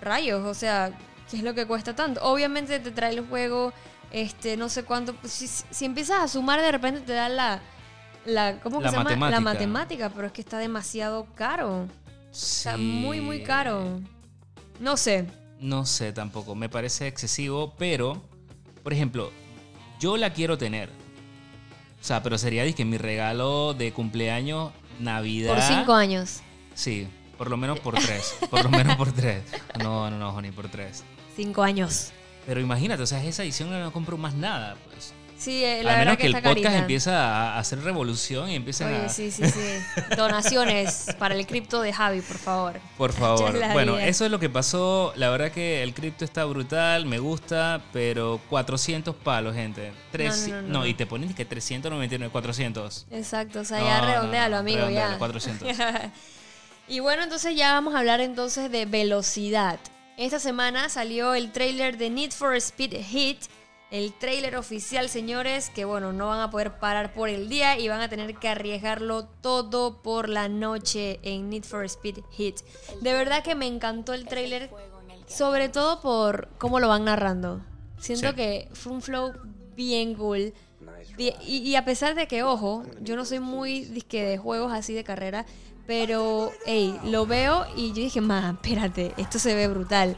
rayos, o sea, qué es lo que cuesta tanto. Obviamente te trae el juego, este, no sé cuánto. pues, si, si empiezas a sumar, de repente te da la, la ¿cómo que se llama? La matemática. pero es que está demasiado caro. Está Sí. muy, muy caro. No sé. No sé tampoco, me parece excesivo, pero, por ejemplo, yo la quiero tener. O sea, pero sería que mi regalo de cumpleaños, Navidad. Por cinco años. Sí, por lo menos por tres. Por lo menos por tres. No, no, no, Joni, por tres. Cinco años. Pero imagínate, o sea, esa edición no compro más nada, pues. Sí, eh, la A verdad menos que, que, el podcast carita. empieza a hacer revolución y empieza Oye, a... sí, sí, sí. *laughs* Donaciones para el cripto de Javi, por favor. Por favor. Bueno, eso es lo que pasó. La verdad que el cripto está brutal, me gusta, pero 400 palos, gente. Tres, No, no, no, no. y te ponen que 399, 400. Exacto, o sea, ya redondealo, amigo, redondealo, ya. 400. *laughs* y bueno, entonces ya vamos a hablar entonces de velocidad. Esta semana salió el tráiler de Need for Speed Hit, el tráiler oficial, señores, que bueno, no van a poder parar por el día y van a tener que arriesgarlo todo por la noche en Need for Speed Hit. De verdad que me encantó el tráiler, sobre todo por cómo lo van narrando. Siento Sí. que fue un flow bien cool. Y, y a pesar de que, ojo, yo no soy muy disque de juegos así de carrera, pero, hey, lo veo y yo dije, man, espérate, esto se ve brutal.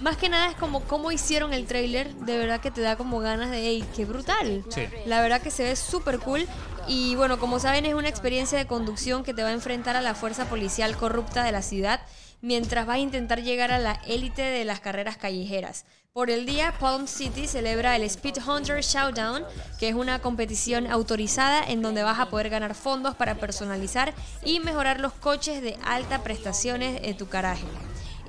Más que nada es como cómo hicieron el trailer, de verdad que te da como ganas de, hey, qué brutal. Sí. La verdad que se ve súper cool. Y bueno, como saben, es una experiencia de conducción que te va a enfrentar a la fuerza policial corrupta de la ciudad mientras vas a intentar llegar a la élite de las carreras callejeras. Por el día, Palm City celebra el Speed Hunter Showdown, que es una competición autorizada en donde vas a poder ganar fondos para personalizar y mejorar los coches de alta prestaciones en tu garaje.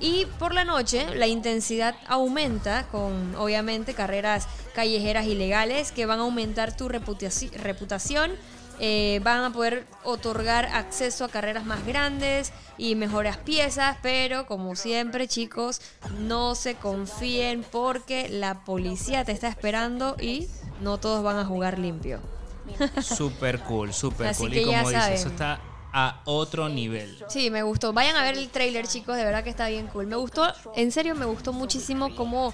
Y por la noche la intensidad aumenta con obviamente carreras callejeras ilegales que van a aumentar tu reputaci- reputación, eh, van a poder otorgar acceso a carreras más grandes y mejores piezas, pero como siempre chicos, no se confíen porque la policía te está esperando y no todos van a jugar limpio. *laughs* Súper cool, súper Así cool. que Y como ya dices, eso está a otro nivel. Sí, me gustó. Vayan a ver el trailer, chicos, de verdad que está bien cool. Me gustó, en serio, me gustó muchísimo cómo,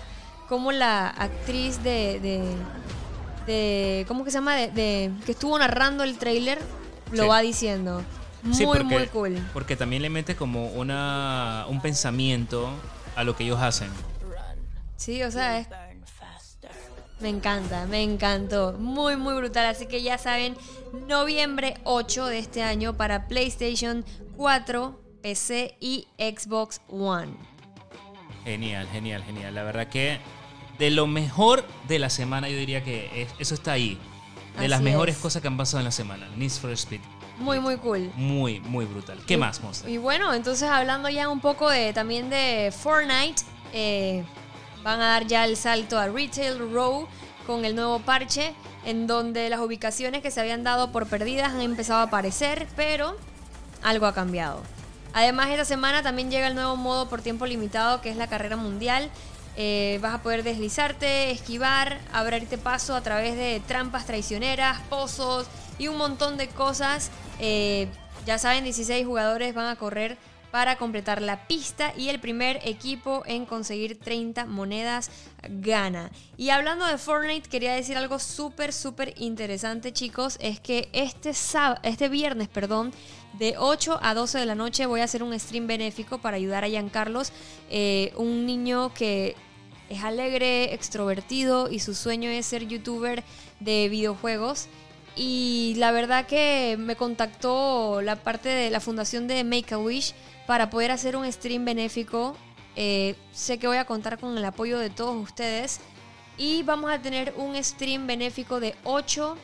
cómo la actriz de, de, de- ¿cómo que se llama? De, de- que estuvo narrando el trailer lo Sí. va diciendo. Muy, Sí, porque, muy cool. Porque también le mete como una, un pensamiento a lo que ellos hacen. Sí, o sea, es- me encanta, me encantó. Muy, muy brutal. Así que ya saben, noviembre 8 de este año para PlayStation 4, PC y Xbox One. Genial, genial, genial. La verdad que de lo mejor de la semana yo diría que es- eso está ahí. De las mejores es. cosas que han pasado en la semana. Need for Speed. Muy, muy cool. Muy, muy brutal. ¿Qué Y- más, Monster? Y bueno, entonces hablando ya un poco de también de Fortnite, eh, van a dar ya el salto a Retail Row con el nuevo parche, en donde las ubicaciones que se habían dado por perdidas han empezado a aparecer, pero algo ha cambiado. Además, esta semana también llega el nuevo modo por tiempo limitado, que es la carrera mundial. Eh, vas a poder deslizarte, esquivar, abrirte paso a través de trampas traicioneras, pozos y un montón de cosas. Eh, ya saben, 16 jugadores van a correr para completar la pista y el primer equipo en conseguir 30 monedas gana. Y hablando de Fortnite, quería decir algo súper, súper interesante, chicos. Es que este, este viernes, perdón, de 8 a 12 de la noche voy a hacer un stream benéfico para ayudar a Giancarlos, eh, un niño que es alegre, extrovertido y su sueño es ser youtuber de videojuegos. Y la verdad que me contactó la parte de la fundación de Make a Wish para poder hacer un stream benéfico. Eh, sé que voy a contar con el apoyo de todos ustedes. Y vamos a tener un stream benéfico de 8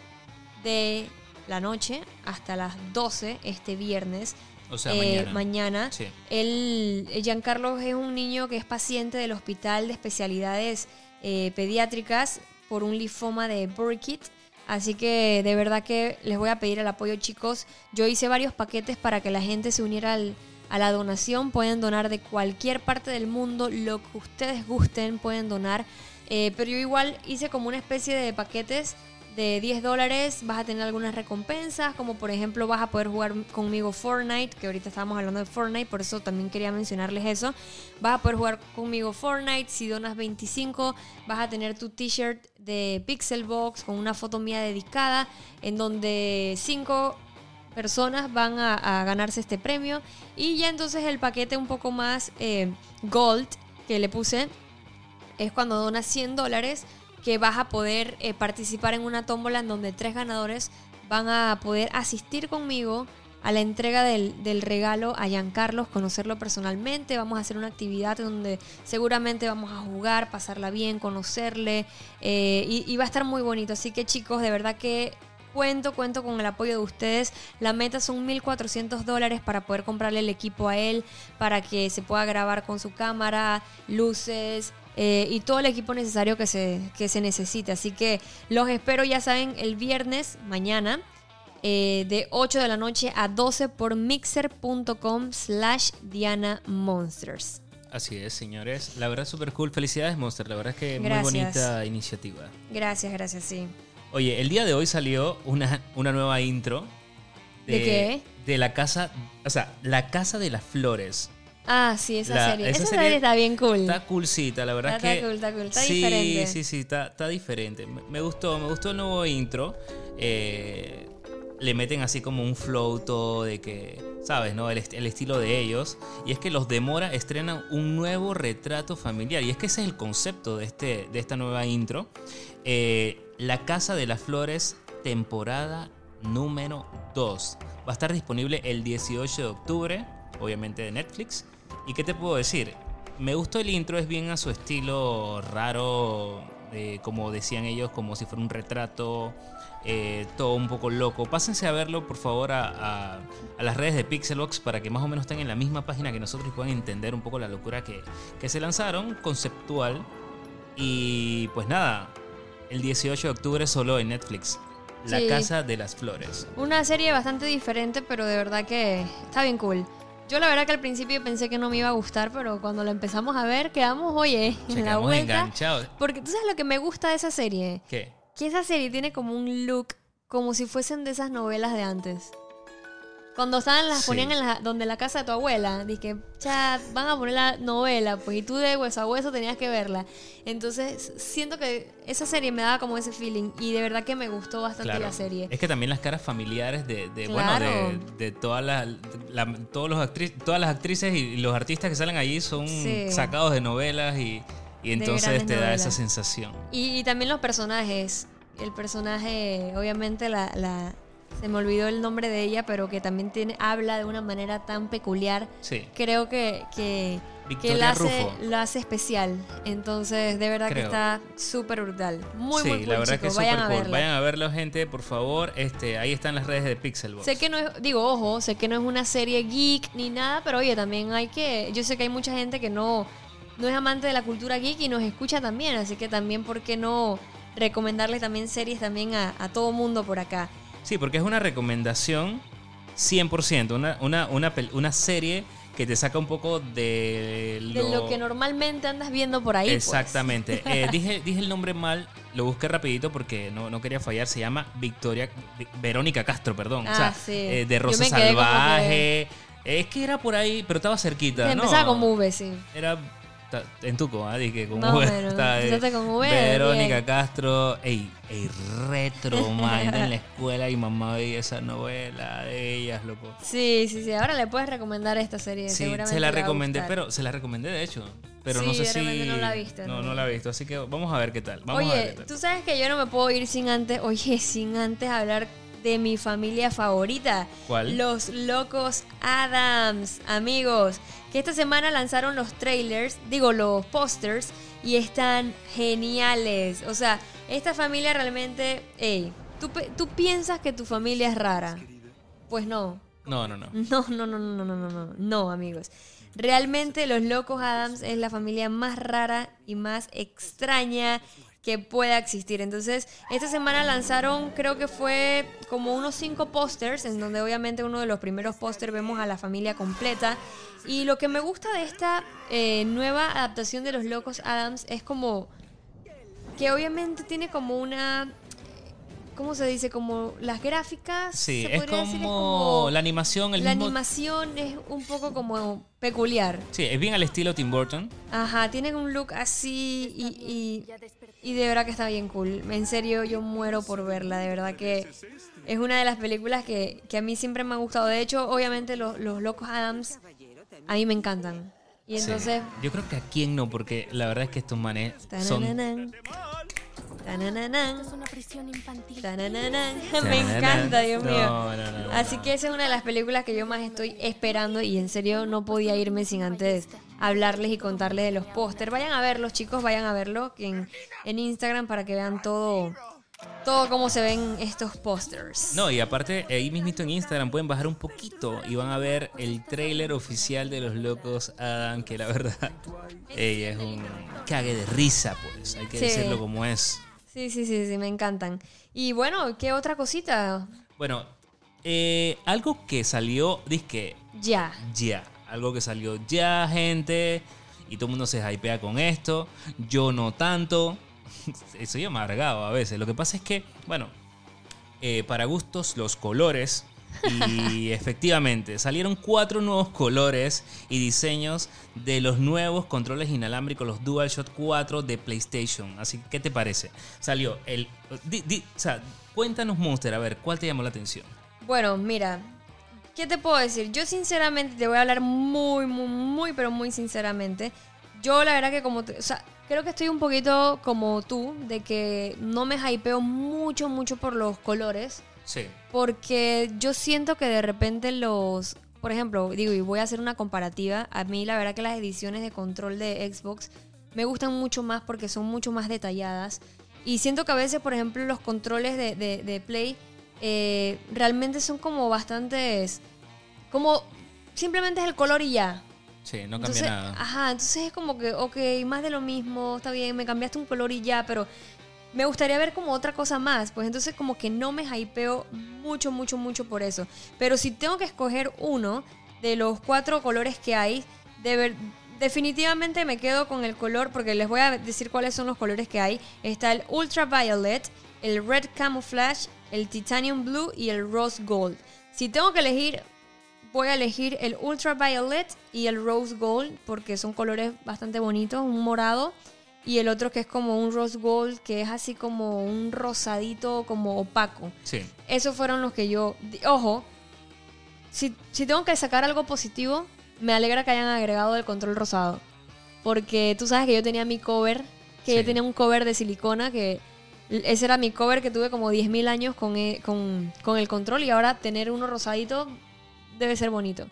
de la noche hasta las 12 este viernes. O sea, eh, mañana. mañana. Sí. Él, eh, Giancarlo es un niño que es paciente del Hospital de Especialidades eh, Pediátricas por un linfoma de Burkitt. Así que de verdad que les voy a pedir el apoyo, chicos. Yo hice varios paquetes para que la gente se uniera al- a la donación. Pueden donar de cualquier parte del mundo, lo que ustedes gusten, pueden donar. Eh, pero yo igual hice como una especie de paquetes de 10 dólares. Vas a tener algunas recompensas, como por ejemplo vas a poder jugar conmigo Fortnite, que ahorita estábamos hablando de Fortnite, por eso también quería mencionarles eso. Vas a poder jugar conmigo Fortnite. Si donas 25, vas a tener tu t-shirt de Pixelbox con una foto mía dedicada, en donde 5 personas van a, ganarse este premio. Y ya entonces el paquete un poco más eh, gold que le puse es cuando donas 100 dólares que vas a poder eh, participar en una tómbola en donde tres ganadores van a poder asistir conmigo a la entrega del, del regalo a Giancarlos, conocerlo personalmente. Vamos a hacer una actividad donde seguramente vamos a jugar, pasarla bien, conocerle eh, y, y va a estar muy bonito. Así que chicos, de verdad que cuento, cuento con el apoyo de ustedes. La meta son 1.400 dólares para poder comprarle el equipo a él, para que se pueda grabar con su cámara, luces. Eh, y todo el equipo necesario que se, que se necesite. Así que los espero, ya saben, el viernes, mañana, eh, de 8 de la noche a 12 por mixer.com slash Diana Monsters. Así es, señores. La verdad, súper cool. Felicidades, Monster. La verdad es que Gracias. muy bonita iniciativa. Gracias, gracias, sí. Oye, el día de hoy salió una, una nueva intro. ¿De qué? De la casa, o sea, la casa de las flores. Ah, sí, esa La- serie. esa Esa, serie serie está bien cool. Está coolcita, la verdad Está- es está que... cool, está cool, está sí, diferente. Sí, sí, está, está diferente. Me, me gustó, me gustó el nuevo intro. Eh, le meten así como un flow todo de que, ¿sabes? no el, est- el estilo de ellos. Y es que los Demora estrenan un nuevo retrato familiar. Y es que ese es el concepto de, este, de esta nueva intro. Eh, la Casa de las Flores, temporada número 2. Va a estar disponible el 18 de octubre, obviamente de Netflix. ¿Y qué te puedo decir? Me gustó el intro, es bien a su estilo raro, eh, como decían ellos, como si fuera un retrato, eh, todo un poco loco. Pásense a verlo, por favor, a, a- a las redes de Pixelbox para que más o menos estén en la misma página que nosotros y puedan entender un poco la locura que, que se lanzaron, conceptual. Y pues nada, el 18 de octubre solo en Netflix. La Sí. Casa de las Flores. Una serie bastante diferente, pero de verdad que está bien cool. Yo la verdad que al principio pensé que no me iba a gustar, pero cuando la empezamos a ver, quedamos, oye, Se en la vuelta. enganchados. Porque tú sabes lo que me gusta de esa serie, ¿Qué? que esa serie tiene como un look como si fuesen de esas novelas de antes. Cuando estaban las Sí. ponían en la, donde la casa de tu abuela, dije, chat, van a poner la novela, pues y tú de hueso a hueso tenías que verla. Entonces, siento que esa serie me daba como ese feeling y de verdad que me gustó bastante Claro. la serie. Es que también las caras familiares de, de, Claro. bueno, de, de todas las la- todos los actri- todas las actrices y los artistas que salen allí son Sí. sacados de novelas y, y entonces te da novelas. esa sensación. Y, y también los personajes. El personaje, obviamente, la, la- se me olvidó el nombre de ella, pero que también tiene, habla de una manera tan peculiar. Sí. Creo que, que, que Victoria la, hace, la hace especial. Entonces, de verdad que está súper brutal. Muy, sí, muy cool, la verdad chicos. que es Vayan a cool. verla. Vayan a verlo, gente, por favor. Este, ahí están las redes de Pixelbox. Sé que no es, digo, ojo, sé que no es una serie geek ni nada, pero oye, también hay que, yo sé que hay mucha gente que no, no es amante de la cultura geek y nos escucha también, así que también, ¿por qué no recomendarles también series también a, a todo mundo por acá? Sí, porque es una recomendación 100%, una, una, una, pel- una serie que te saca un poco de De lo que normalmente andas viendo por ahí. pues. Exactamente. *laughs* Eh, dije, dije el nombre mal, lo busqué rapidito porque no, no quería fallar. Se llama Victoria, Vi- Verónica Castro, perdón. o Ah, sea, sí. eh, de Rosa Salvaje. Es que era por ahí, pero estaba cerquita. ¿no? empezaba con V, sí. Era en Tuco, ¿ah? Dije, con Más o V. menos. Está, eh, con V, Verónica bien. Castro. Ey, ey, retro, *laughs* man. En la escuela y mamá veía esa novela de ellas, loco. Sí, sí, sí. Ahora le puedes recomendar esta serie. Sí, seguramente se la recomendé, pero se la recomendé de hecho. Pero Sí, no sé si. no la viste, No, ¿no? no la he visto. Así que vamos a ver qué tal. Vamos a ver Oye, qué tal. tú sabes que yo no me puedo ir sin antes, oye, sin antes hablar de mi familia favorita. ¿Cuál? Los Locos Adams, amigos que esta semana lanzaron los trailers, digo los posters, y están geniales. O sea, esta familia realmente, hey, ¿tú, ¿tú piensas que tu familia es rara? Pues no. No, no, no. *laughs* No, no, no, no, no, no, no, no, amigos. Realmente Los Locos Adams es la familia más rara y más extraña que pueda existir. Entonces, esta semana lanzaron, creo que fue como unos cinco pósters, en donde obviamente uno de los primeros pósters vemos a la familia completa. Y lo que me gusta de esta eh, nueva adaptación de Los Locos Adams es como que obviamente tiene como una... ¿Cómo se dice? Como las gráficas. Sí, se es como, decir, como- la animación, el la mismo... animación es un poco como peculiar. Sí, es bien al estilo Tim Burton. Ajá, tienen un look así y, y, y de verdad que está bien cool. En serio, yo muero por verla. De verdad que es una de las películas que, que a mí siempre me ha gustado. De hecho, obviamente los, los Locos Adams a mí me encantan. Y Sí. entonces... Yo creo que a quién no, porque la verdad es que estos manes son... Es una prisión infantil. tanananan. Me encanta, Dios mío. No, no, no, no. Así que esa es una de las películas que yo más estoy esperando y en serio no podía irme sin antes hablarles y contarles de los póster. Vayan a verlos, chicos, vayan a verlo en, en Instagram para que vean todo, todo cómo se ven estos pósters. No, y aparte, ahí mismito en Instagram pueden bajar un poquito y van a ver el tráiler oficial de Los Locos Adam, que la verdad *laughs* es un cague de risa, pues. Hay que Sí. decirlo como es. Sí, sí, sí, sí, me encantan. Y bueno, ¿qué otra cosita? Bueno, eh, algo que salió, disque Ya. ya. Algo que salió ya, gente. Y todo el mundo se hypea con esto. Yo no tanto. *laughs* Soy amargado a veces. Lo que pasa es que, bueno, eh, para gustos los colores. Y *laughs* efectivamente, salieron cuatro nuevos colores y diseños de los nuevos controles inalámbricos, los DualShock 4 de PlayStation. Así que, ¿qué te parece? Salió el... o sea, cuéntanos, Monster, a ver, ¿cuál te llamó la atención? Bueno, mira, ¿qué te puedo decir? Yo sinceramente te voy a hablar muy, muy, muy, pero muy sinceramente. Yo la verdad que como, te- o sea, creo que estoy un poquito como tú, de que no me hypeo mucho, mucho por los colores, Sí. porque yo siento que de repente los, por ejemplo, digo, y voy a hacer una comparativa, a mí la verdad que las ediciones de control de Xbox me gustan mucho más porque son mucho más detalladas. Y siento que a veces, por ejemplo, los controles de, de- de Play eh, realmente son como bastantes... Como simplemente es el color y ya. Sí, no cambia Entonces, nada. Ajá, entonces es como que, ok, más de lo mismo, está bien, me cambiaste un color y ya, pero me gustaría ver como otra cosa más. Pues entonces como que no me hypeo mucho, mucho, mucho por eso. Pero si tengo que escoger uno de los cuatro colores que hay, definitivamente me quedo con el color, porque les voy a decir cuáles son los colores que hay. Está el Ultraviolet, el Red Camouflage, el Titanium Blue y el Rose Gold. Si tengo que elegir voy a elegir el Ultraviolet y el Rose Gold porque son colores bastante bonitos, un morado y el otro que es como un Rose Gold que es así como un rosadito como opaco. Sí. Esos fueron los que yo... Ojo, si, si tengo que sacar algo positivo, me alegra que hayan agregado el control rosado. Porque tú sabes que yo tenía mi cover, que Sí. yo tenía un cover de silicona, que ese era mi cover que tuve como 10.000 años con, e- con, con el control y ahora tener uno rosadito debe ser bonito.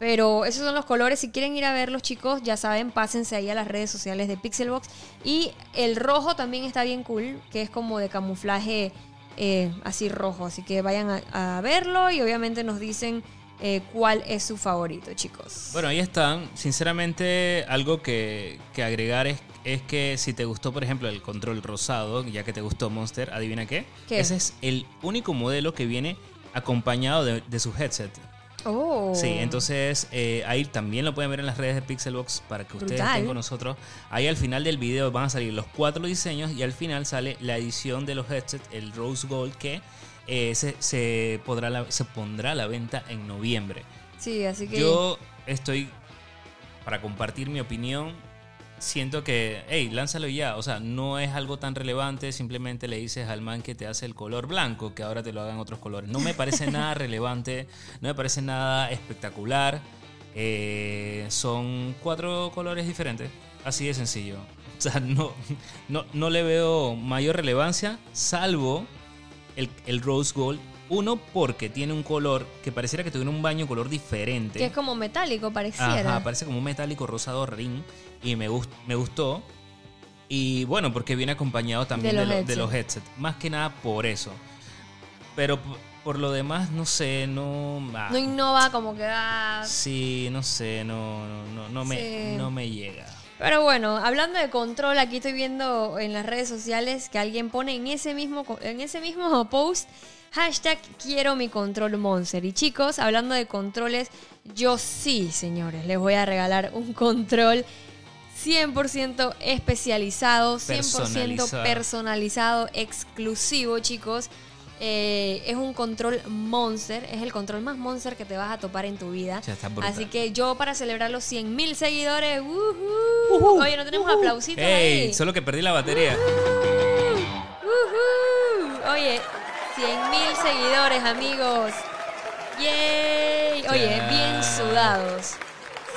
Pero esos son los colores. Si quieren ir a verlos, chicos, ya saben, pásense ahí a las redes sociales de Pixelbox. Y el rojo también está bien cool, que es como de camuflaje eh, así rojo. Así que vayan a, a verlo y obviamente nos dicen eh, cuál es su favorito, chicos. Bueno, ahí están. Sinceramente, algo que, que agregar es, es que si te gustó, por ejemplo, el control rosado, ya que te gustó Monster, adivina qué. ¿Qué? Ese es el único modelo que viene acompañado de, de su headset. Oh. Sí, entonces eh, ahí también lo pueden ver en las redes de Pixelbox para que ustedes Brutal. estén con nosotros. Ahí al final del video van a salir los cuatro diseños y al final sale la edición de los headsets, el Rose Gold, que eh, se, se podrá la- se pondrá a la venta en noviembre. Sí, así que. Yo estoy, para compartir mi opinión, siento que, hey, lánzalo ya. O sea, no es algo tan relevante. Simplemente le dices al man que te hace el color blanco, que ahora te lo hagan otros colores. No me parece *laughs* nada relevante, no me parece nada espectacular. Eh, son cuatro colores diferentes, así de sencillo. O sea, no, no, no le veo mayor relevancia, salvo el, el Rose Gold. Uno, porque tiene un color que pareciera que tuviera un baño color diferente. que es como metálico, pareciera. Ajá, parece como un metálico rosado ring y me, gust- me gustó. Y bueno, porque viene acompañado también De de, los lo- de los headsets. Más que nada por eso. Pero por lo demás, no sé, no... ah, No innova como que. ah, sí, no sé, no, no, no, no me, Sí. no me llega. Pero bueno, hablando de control, aquí estoy viendo en las redes sociales que alguien pone en ese mismo, en ese mismo post hashtag quiero mi control monster. Y chicos, hablando de controles, yo sí, señores, les voy a regalar un control 100% especializado, 100% Personalizado. personalizado, exclusivo, chicos. Eh, es un control monster, es el control más monster que te vas a topar en tu vida. Así que yo para celebrar los 100 mil seguidores, ¡wujú! oye, no tenemos aplausitos ¡Ey! ahí. Solo que perdí la batería. Oye, 100 mil seguidores, amigos. ¡Yay! Oye, bien sudados.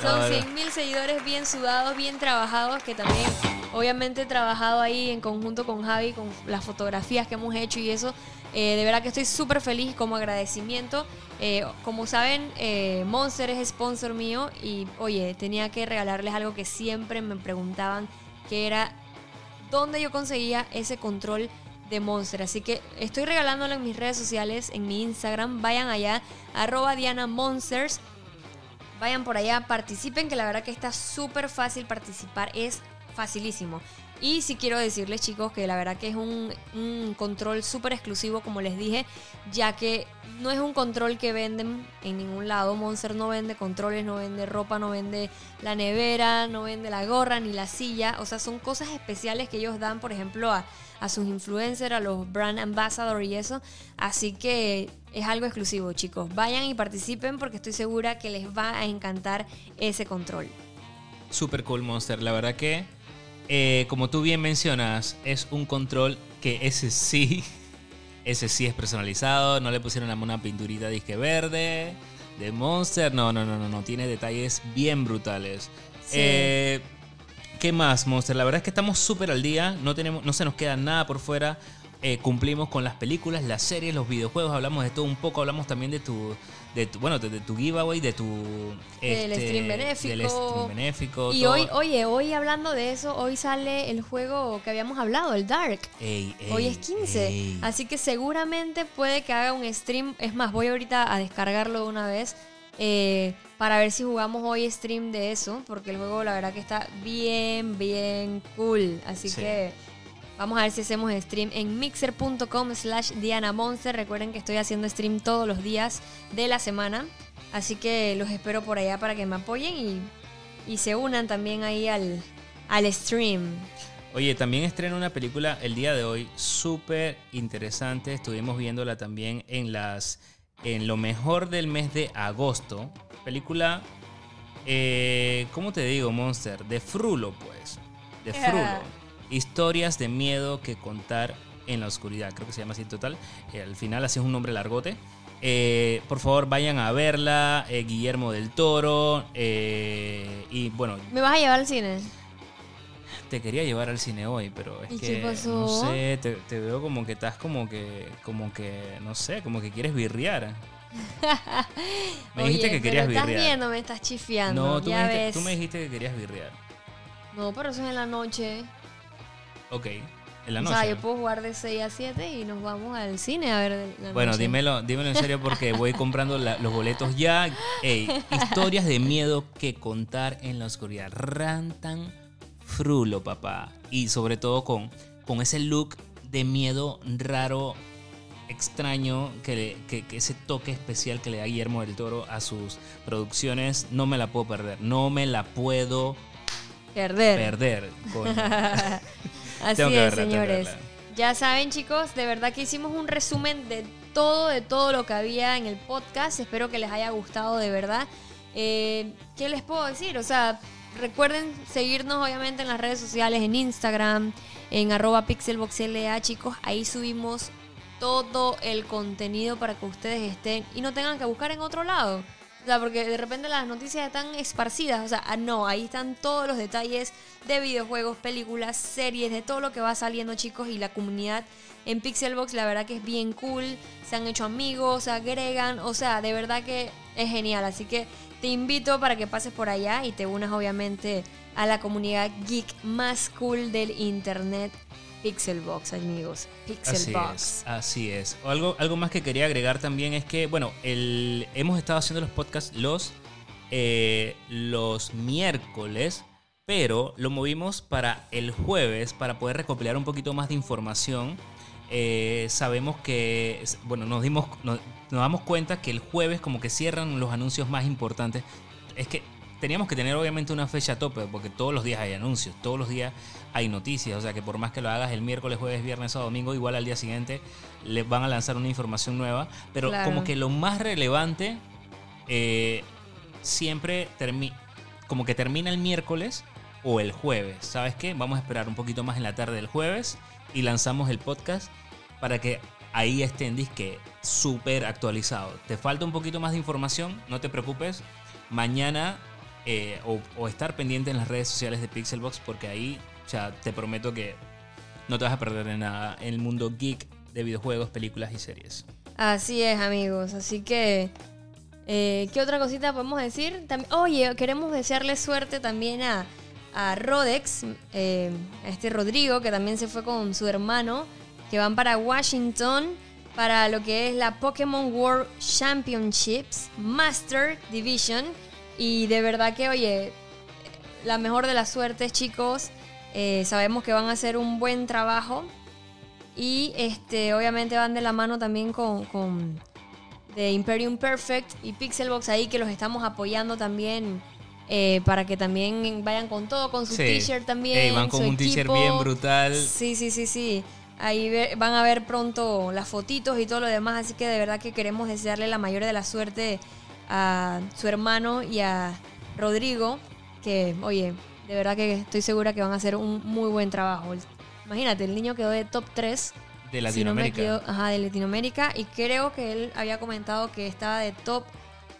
Son Claro. 100 mil seguidores bien sudados, bien trabajados, que también obviamente he trabajado ahí en conjunto con Javi, con las fotografías que hemos hecho y eso. Eh, de verdad que estoy súper feliz como agradecimiento. Eh, como saben, eh, Monster es sponsor mío y oye, tenía que regalarles algo que siempre me preguntaban, que era dónde yo conseguía ese control de Monster. Así que estoy regalándolo en mis redes sociales, en mi Instagram. Vayan allá, arroba Diana Monsters. Vayan por allá, participen, que la verdad que está súper fácil participar, es facilísimo. Y sí quiero decirles chicos que la verdad que es un, un control súper exclusivo, como les dije, ya que no es un control que venden en ningún lado. Monster no vende controles, no vende ropa, no vende la nevera, no vende la gorra ni la silla. O sea, son cosas especiales que ellos dan, por ejemplo, a, a sus influencers, a los brand ambassadors y eso. Así que es algo exclusivo, chicos. Vayan y participen porque estoy segura que les va a encantar ese control. Super cool Monster. La verdad que, eh, como tú bien mencionas, es un control que ese sí, *laughs* ese sí es personalizado. No le pusieron a una pinturita disque verde de Monster. No, no, no, no, no. Tiene detalles bien brutales. Sí. Eh, ¿Qué más, Monster? La verdad es que estamos súper al día. No, tenemos, no se nos queda nada por fuera. Eh, cumplimos con las películas, las series, los videojuegos. Hablamos de todo un poco. Hablamos también de tu, de tu bueno, de, de tu giveaway, de tu Del este, stream benéfico. del stream benéfico. Y todo. hoy, oye, hoy hablando de eso, hoy sale el juego que habíamos hablado, el Dark. Ey, ey, Hoy es 15. ey. Así que seguramente puede que haga un stream. Es más, voy ahorita a descargarlo de una vez. eh, para ver si jugamos hoy stream de eso. Porque el juego la verdad que está bien, bien cool. Así Sí. que vamos a ver si hacemos stream en mixer.com slash Diana Monster. Recuerden que estoy haciendo stream todos los días de la semana. Así que los espero por allá para que me apoyen y, y se unan también ahí al, al stream. Oye, también estrena una película el día de hoy súper interesante. Estuvimos viéndola también en las en lo mejor del mes de agosto. Película, eh, ¿cómo te digo, Monster? De Frulo, pues. De Frulo. Historias de miedo que contar en la oscuridad. Creo que se llama así en total. Eh, al final así es un nombre largote. Eh, por favor, vayan a verla. eh, Guillermo del Toro. eh, y bueno, ¿Me vas a llevar al cine? Te quería llevar al cine hoy, pero es ¿Y que qué pasó? no sé, te, te veo como que estás como que, como que, no sé, como que quieres birrear. *laughs* Me dijiste Oye, que querías pero estás viendo, me estás chifiando. No, tú ya me, dijiste, ves. tú me dijiste que querías birrear. No, pero eso es en la noche. Ok, en la o noche. sea, yo puedo jugar de 6 a 7 y nos vamos al cine a ver la Bueno, noche. dímelo, dímelo en serio porque voy *laughs* comprando la- los boletos ya. Ey, historias de miedo que contar en la oscuridad. Rantan frulo, papá. Y sobre todo con, con ese look de miedo raro, extraño, que, que, que ese toque especial que le da Guillermo del Toro a sus producciones. No me la puedo perder. No me la puedo Perder. perder. coño. *laughs* Así es, verla, señores. Ya saben, chicos, de verdad que hicimos un resumen de todo, de todo lo que había en el podcast. Espero que les haya gustado de verdad. Eh, ¿Qué les puedo decir? O sea, recuerden seguirnos obviamente en las redes sociales, en Instagram, en arroba pixelboxla, chicos. Ahí subimos todo el contenido para que ustedes estén y no tengan que buscar en otro lado. O sea, porque de repente las noticias están esparcidas. O sea, ah, no, ahí están todos los detalles de videojuegos, películas, series, de todo lo que va saliendo, chicos. Y la comunidad en Pixelbox, la verdad que es bien cool. Se han hecho amigos, se agregan. O sea, de verdad que es genial. Así que te invito para que pases por allá y te unas, obviamente, a la comunidad geek más cool del internet. Pixelbox, amigos. Así Pixelbox. es, así es. Algo, algo más que quería agregar también es que, bueno, hemos estado haciendo los podcasts los, eh, los miércoles, pero lo movimos para el jueves para poder recopilar un poquito más de información. Eh, sabemos que, bueno, nos dimos, nos damos cuenta que el jueves como que cierran los anuncios más importantes. Es que teníamos que tener obviamente una fecha tope, porque todos los días hay anuncios, todos los días hay noticias, o sea que por más que lo hagas el miércoles, jueves, viernes o domingo, igual al día siguiente les van a lanzar una información nueva, pero Claro. como que lo más relevante eh, siempre termina, como que termina el miércoles o el jueves, ¿sabes qué? Vamos a esperar un poquito más en la tarde del jueves y lanzamos el podcast para que ahí esté en disque súper actualizado. Te falta un poquito más de información, no te preocupes. Mañana eh, o, estar pendiente en las redes sociales de Pixelbox porque ahí ya te prometo que no te vas a perder de nada en el mundo geek de videojuegos, películas y series. Así es, amigos. Así que, eh, ¿qué otra cosita podemos decir? Oye, queremos desearle suerte también a, a Rodex, eh, a este Rodrigo, que también se fue con su hermano, que van para Washington para lo que es la Pokémon World Championships Master Division. Y de verdad que, oye, la mejor de las suertes, chicos. Eh, sabemos que van a hacer un buen trabajo. Y este, obviamente van de la mano también con, con de Imperium Perfect y Pixelbox ahí que los estamos apoyando también eh, para que también vayan con todo, con su Sí. t-shirt también. Van con su un t-shirt bien brutal. Sí, sí, sí, sí. Ahí ve- van a ver pronto las fotitos y todo lo demás, así que de verdad que queremos desearle la mayor de la suerte a su hermano y a Rodrigo, que, oye, de verdad que estoy segura que van a hacer un muy buen trabajo. Imagínate, el niño quedó de top 3 De si no me Latinoamérica. ajá, de Latinoamérica. Y creo que él había comentado que estaba de top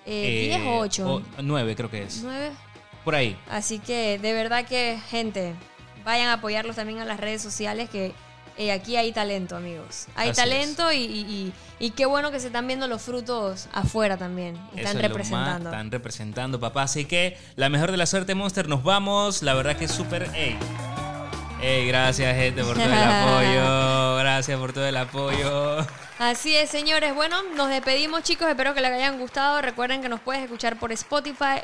eh, 10 o 8. 9 creo que es. 9. Por ahí. Así que de verdad que, gente, vayan a apoyarlos también a las redes sociales que eh, aquí hay talento, amigos. Hay Así talento y, y- y- y qué bueno que se están viendo los frutos afuera también. Están representando. están representando, papá. Así que la mejor de la suerte, Monster. Nos vamos. La verdad que es súper. Ey. Ey, gracias, gente, por todo el *laughs* apoyo. Gracias por todo el apoyo. Así es, señores. Bueno, nos despedimos, chicos. Espero que les hayan gustado. Recuerden que nos puedes escuchar por Spotify.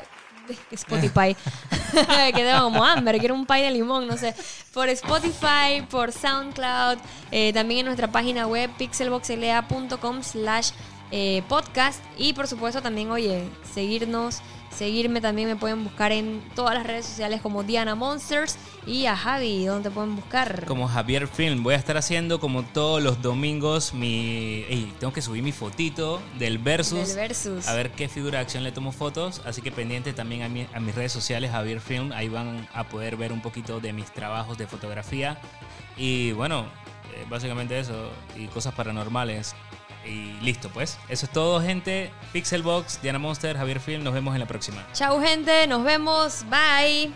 *laughs* Spotify. *laughs* que tengo como hambre, quiero un pay de limón, no sé. Por Spotify, por SoundCloud, eh, también en nuestra página web pixelboxlea.com slash eh, podcast. Y por supuesto también, oye, seguirnos, seguirme también me pueden buscar en todas las redes sociales como Diana Monsters y a Javi, donde te pueden buscar. Como Javier Film, voy a estar haciendo como todos los domingos mi. Ey, tengo que subir mi fotito del Versus. Del Versus. A ver qué figura de acción le tomo fotos. Así que pendiente también a, mi- a mis redes sociales, Javier Film. Ahí van a poder ver un poquito de mis trabajos de fotografía. Y bueno, eh, básicamente eso. Y cosas paranormales. Y listo, pues. Eso es todo, gente. Pixelbox, Diana Monster, Javier Film. Nos vemos en la próxima. Chau, gente. Nos vemos. Bye.